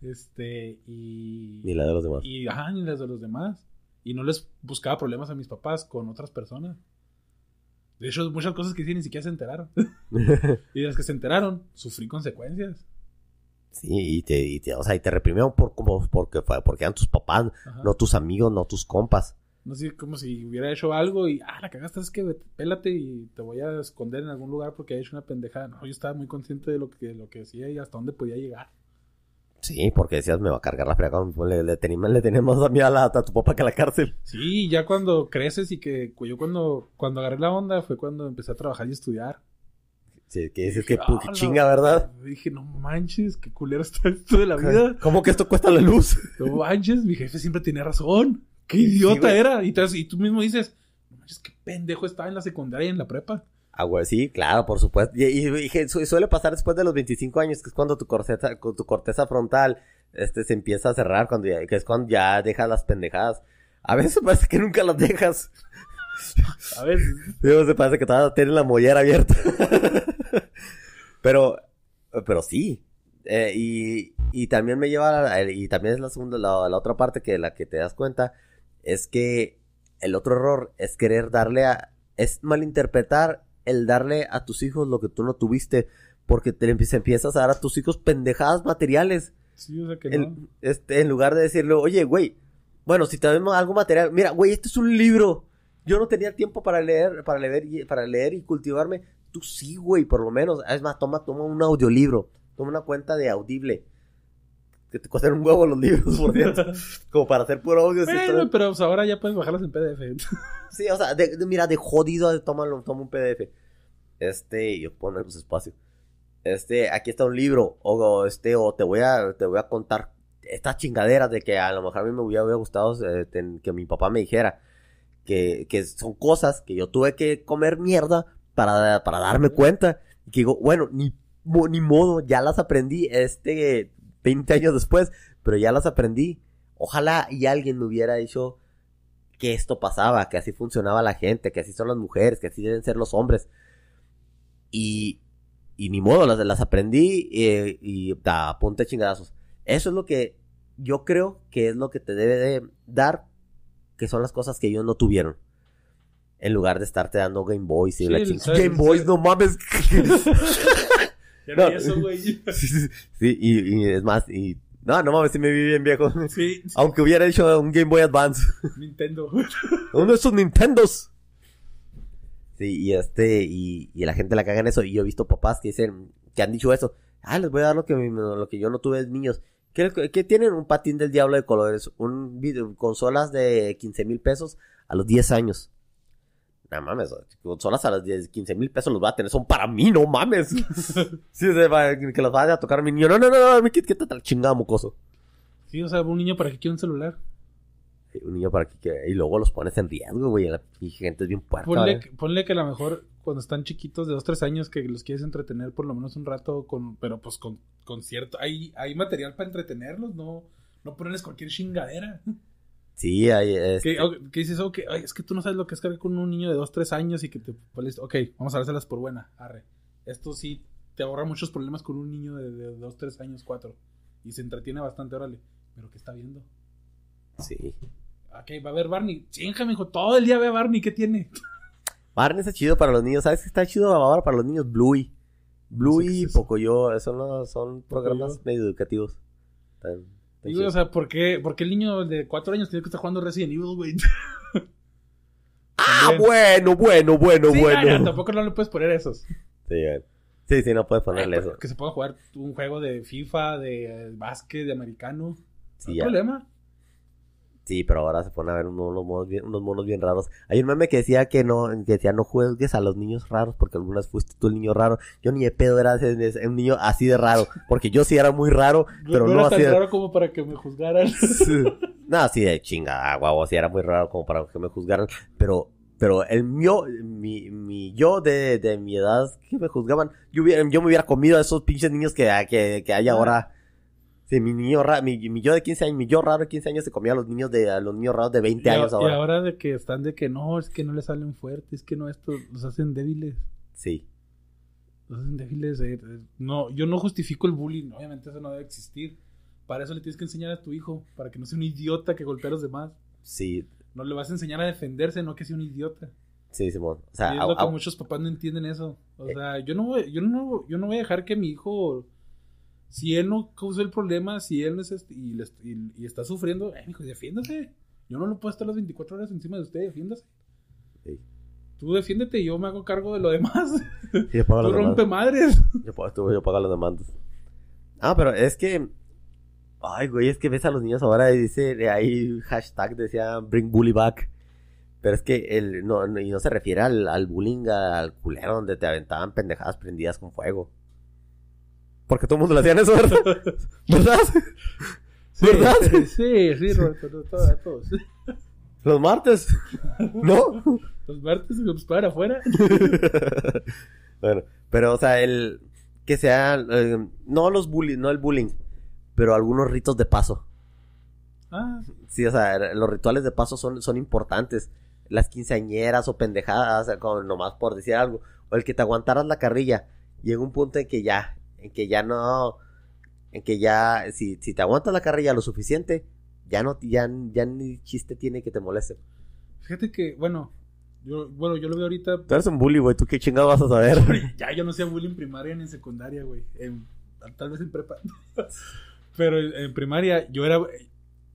Este, y. Ni la de los demás. Y, ajá, ni las de los demás. Y no les buscaba problemas a mis papás con otras personas. De hecho, muchas cosas que sí ni siquiera se enteraron. [laughs] y de las que se enteraron, sufrí consecuencias. Sí, y te, y te, o sea, y te reprimieron por, como, porque, fue- porque eran tus papás, Ajá. no tus amigos, no tus compas. No sé, como si hubiera hecho algo y, ah, la cagaste, es que pélate y te voy a esconder en algún lugar porque he hecho una pendejada. No, yo estaba muy consciente de lo que, lo que hacía y hasta dónde podía llegar. Sí, porque decías, me va a cargar la frega, le, le, teníamos, le teníamos más miedo a, la- a tu papá que a la cárcel. Sí, ya cuando creces y que yo cuando, cuando agarré la onda fue cuando empecé a trabajar y estudiar. Sí, que dices que, "Ah, chinga, ¿verdad? Dije, no manches, qué culero está esto de la vida. ¿Cómo que esto cuesta la luz? [laughs] No manches, mi jefe siempre tenía razón. Qué idiota era. Y, te- y tú mismo dices, no manches, qué pendejo estaba en la secundaria y en la prepa. Ah, güey, sí, claro, por supuesto. Y, suele pasar después de los 25 años, que es cuando tu corteza, tu corteza frontal este, se empieza a cerrar, cuando ya, que es cuando ya dejas las pendejadas. A veces parece que nunca las dejas. A Digo, [laughs] se parece que todavía tienen la mollera abierta. [laughs] pero, pero sí. Eh, y, y también me lleva a y también es la segunda, la, la otra parte que la que te das cuenta es que el otro error es querer darle a, es malinterpretar el darle a tus hijos lo que tú no tuviste porque te empie- empiezas a dar a tus hijos pendejadas materiales. sí, o sea que En, no. este, en lugar de decirle, oye, güey, bueno, si te damos algo material, mira, güey, este es un libro. Yo no tenía tiempo para leer, para leer, y- para leer y cultivarme. Tú sí, güey, por lo menos. Es más, toma, toma un audiolibro. Toma una cuenta de Audible. Que te cuestan un huevo los libros, por cierto. [laughs] como para hacer puro audio. Bueno, pero pues, ahora ya puedes bajarlas en PDF. Sí, o sea, de- de- mira, de jodido, tómalo, toma un PDF. Este, y poner los espacios. Este, aquí está un libro, o, este, o te voy a, te voy a contar estas chingaderas de que a lo mejor a mí me hubiera, gustado eh, que mi papá me dijera que, que son cosas que yo tuve que comer mierda para, para darme cuenta. Que digo, bueno, ni ni modo, ya las aprendí, este, 20 años después, pero ya las aprendí. Ojalá y alguien me hubiera dicho que esto pasaba, que así funcionaba la gente, que así son las mujeres, que así deben ser los hombres. Y, y ni modo, las, las aprendí eh, y da, ponte chingadazos. Eso es lo que yo creo que es lo que te debe de dar, que son las cosas que ellos no tuvieron. En lugar de estarte dando Game Boys y Sí, la el- chingada. Game Boys, no mames. [laughs] Ya No. eso, güey. sí, [laughs] sí, sí, y, y es más, y... No, no mames, si me vi bien viejo. [laughs] Sí, Aunque hubiera hecho un Game Boy Advance. Nintendo. Uno de esos Nintendos. Sí, y este, y, y la gente la caga en eso. Y yo he visto papás que dicen, que han dicho eso. Ah, les voy a dar lo que, lo que yo no tuve de niños. ¿Qué, qué tienen? Un patín del diablo de colores. Un video, consolas de 15 mil pesos a los 10 años. No mames, consolas a los 10, 15 mil pesos los voy a tener. Son para mí, no mames. [laughs] sí, o sea, va- que los vaya a tocar mi niño. No, no, no, no, ¿qué tal chingada, mocoso? Sí, o sea, un niño para que quiere un celular. Un niño para que... Y luego los pones en riesgo, güey. La y gente es bien puerca. Ponle, ¿vale? que- ponle que a lo mejor cuando están chiquitos de 2, 3 años que los quieres entretener por lo menos un rato con pero pues con, con cierto hay hay material para entretenerlos, no no ponerles cualquier chingadera. Sí, hay... Este... Que, dices, ok, ay, es que tú no sabes lo que es cargar con un niño de 2, 3 años y que te pues, ok, vamos a dárselas por buena, arre. Esto sí te ahorra muchos problemas con un niño de, de 2, 3 años, 4 y se entretiene bastante, órale. Pero ¿qué está viendo? Sí. Ok, va a ver Barney. Chinga, mijo, todo el día ve a Barney, ¿qué tiene? Barney está chido para los niños. ¿Sabes qué está chido ahora para los niños? Bluey. Bluey No sé qué y es. Pocoyo. Son, los- son programas medio educativos. Están Digo, chidos. o sea, ¿por qué, por qué el niño de 4 años tiene que estar jugando Resident Evil, güey? [laughs] ah, bueno, bueno, bueno, sí, bueno. tampoco no le puedes poner esos. Sí, sí, sí, no puedes ponerle Ay, eso. Que se pueda jugar un juego de FIFA, de eh, básquet, de americano. Sí, no hay problema. Sí, pero ahora se pone a ver unos, monos bien, unos monos bien raros. Hay un meme que decía que no, que decía no juegues a los niños raros porque algunas fuiste tú el niño raro. Yo ni de pedo era ese- ese- un niño así de raro. [laughs] Porque yo sí era muy raro, pero no, era así tan de... raro como para que me juzgaran. [laughs] No, así de chinga, guau, sí era muy raro como para que me juzgaran, pero, pero el mío, mi, mi yo de, de mi edad que me juzgaban, yo, hubiera, yo me hubiera comido a esos pinches niños que, que, que hay Ah. ahora. Sí, mi niño ra- mi, mi yo de 15 años, mi yo raro de 15 años se comía a los niños de, a los niños raros de 20 y, a- años y ahora. ahora de que están de que no, es que no les salen fuertes, es que no, esto los hacen débiles. Sí, Los hacen débiles. eh, eh, No, yo no justifico el bullying, obviamente eso no debe existir. Para eso le tienes que enseñar a tu hijo, para que no sea un idiota que golpee a los demás. sí, No le vas a enseñar a defenderse, no que sea un idiota. sí, Simón. O sea, y es lo que muchos papás no entienden eso. O sea, yo no voy, yo no, yo no voy a dejar que mi hijo, si él no causó el problema, si él no es este- y, le est- y- y está sufriendo, eh, hijo, defiéndase. Yo no lo puedo estar las 24 horas encima de usted, defiéndase. Sí. Tú defiéndete y yo me hago cargo de lo demás. sí, yo pago Tú rompe madres. Yo pago, yo pago las demandas. Ah, pero es que. Ay, güey, es que ves a los niños ahora y dice. Ahí hashtag decía bring bully back. Pero es que el, no, no- y no se refiere al, al bullying, al culero donde te aventaban pendejadas prendidas con fuego. Porque todo el mundo le hacían eso, ¿verdad? [laughs] ¿Verdad? Sí, ¿Verdad? Sí, sí, Roberto, no, todo- a todos. [laughs] Los martes. ¿No? [laughs] Los martes nos pagan afuera. bueno, pero o sea, el que sea eh, no los bullying, no el bullying, pero algunos ritos de paso. Ah, Sí, o sea, los rituales de paso son, son importantes. Las quinceañeras o pendejadas, o sea, como nomás por decir algo. O el que te aguantaras la carrilla. Llega un punto en que ya, en que ya no, en que ya, si, si te aguantas la carrilla lo suficiente, ya no, ya, ya ni chiste tiene que te moleste. fíjate que, bueno, yo, bueno, yo lo veo ahorita Tú eres un bully, güey, ¿tú qué chingado vas a saber? [laughs] Ya yo no hacía bullying en primaria ni en secundaria, güey. Tal vez en prepa. [laughs] pero en, en primaria yo era...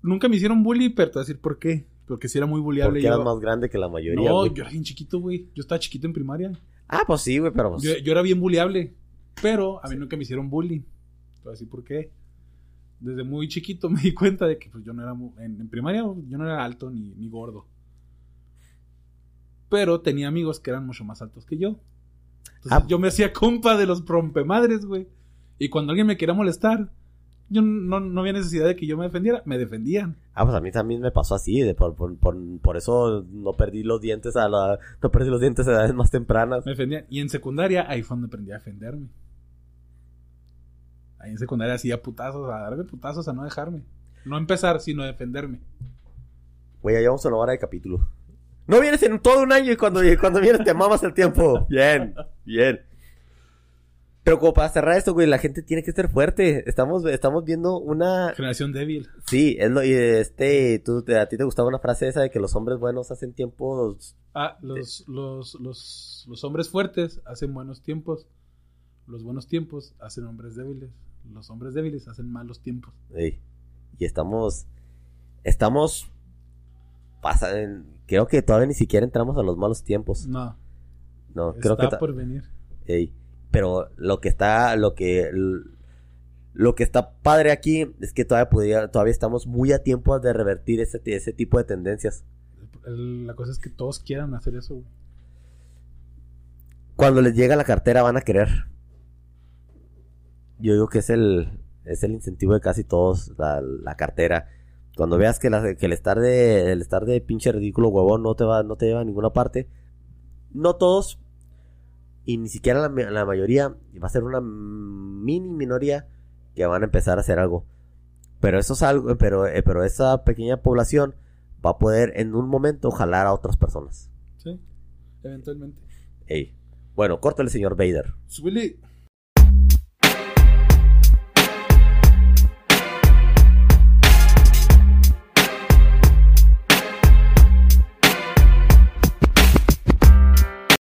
Nunca me hicieron bullying, pero te voy a decir por qué. Porque si era muy bulliable. Porque eras yo, más grande que la mayoría, no, yo era bien chiquito, güey. Yo estaba chiquito en primaria. Ah, pues sí, güey, pero pues... Yo, yo era bien bulliable. Pero a mí nunca me hicieron bullying. Te voy a decir por qué. Desde muy chiquito [laughs] me di cuenta de que pues, yo no era... En, en primaria yo no era alto ni, ni gordo. Pero tenía amigos que eran mucho más altos que yo. Entonces Ah. yo me hacía compa de los rompemadres, güey. Y cuando alguien me quería molestar, yo no, no había necesidad de que yo me defendiera. Me defendían. Ah, pues a mí también me pasó así, de por, por, por, por eso no perdí los dientes a la, no perdí los dientes a edades más tempranas. Me defendían. Y en secundaria, ahí fue donde aprendí a defenderme. Ahí en secundaria hacía putazos, a darme putazos a no dejarme. No empezar, sino defenderme. Güey, ya llevamos una hora de capítulo. No vienes en todo un año y cuando, cuando vienes te mamas el tiempo. Bien, bien. Pero como para cerrar esto, güey, la gente tiene que ser fuerte. Estamos, estamos viendo una... Generación débil. Sí, es lo, y este, tú, a ti te gustaba una frase esa de que los hombres buenos hacen tiempos... Ah, los, los, los, los hombres fuertes hacen buenos tiempos. Los buenos tiempos hacen hombres débiles. Los hombres débiles hacen malos tiempos. Sí. Y estamos, estamos, pasa, creo que todavía ni siquiera entramos a los malos tiempos. No. No, creo que... Está por venir. Ey. Pero lo que está, lo que, lo que está padre aquí es que todavía podía, todavía estamos muy a tiempo de revertir ese, ese tipo de tendencias. La cosa es que todos quieran hacer eso, güey. Cuando les llega la cartera van a querer. Yo digo que es el, es el incentivo de casi todos, la, la cartera. Cuando veas que, la- que el estar de, el estar de pinche ridículo huevón no te va, no te lleva a ninguna parte. No todos, y ni siquiera la, la mayoría, va a ser una mini minoría que van a empezar a hacer algo. Pero eso es algo, pero, eh, pero esa pequeña población va a poder en un momento jalar a otras personas. Sí, eventualmente. Ey. Bueno, córtale, señor Vader. Subile.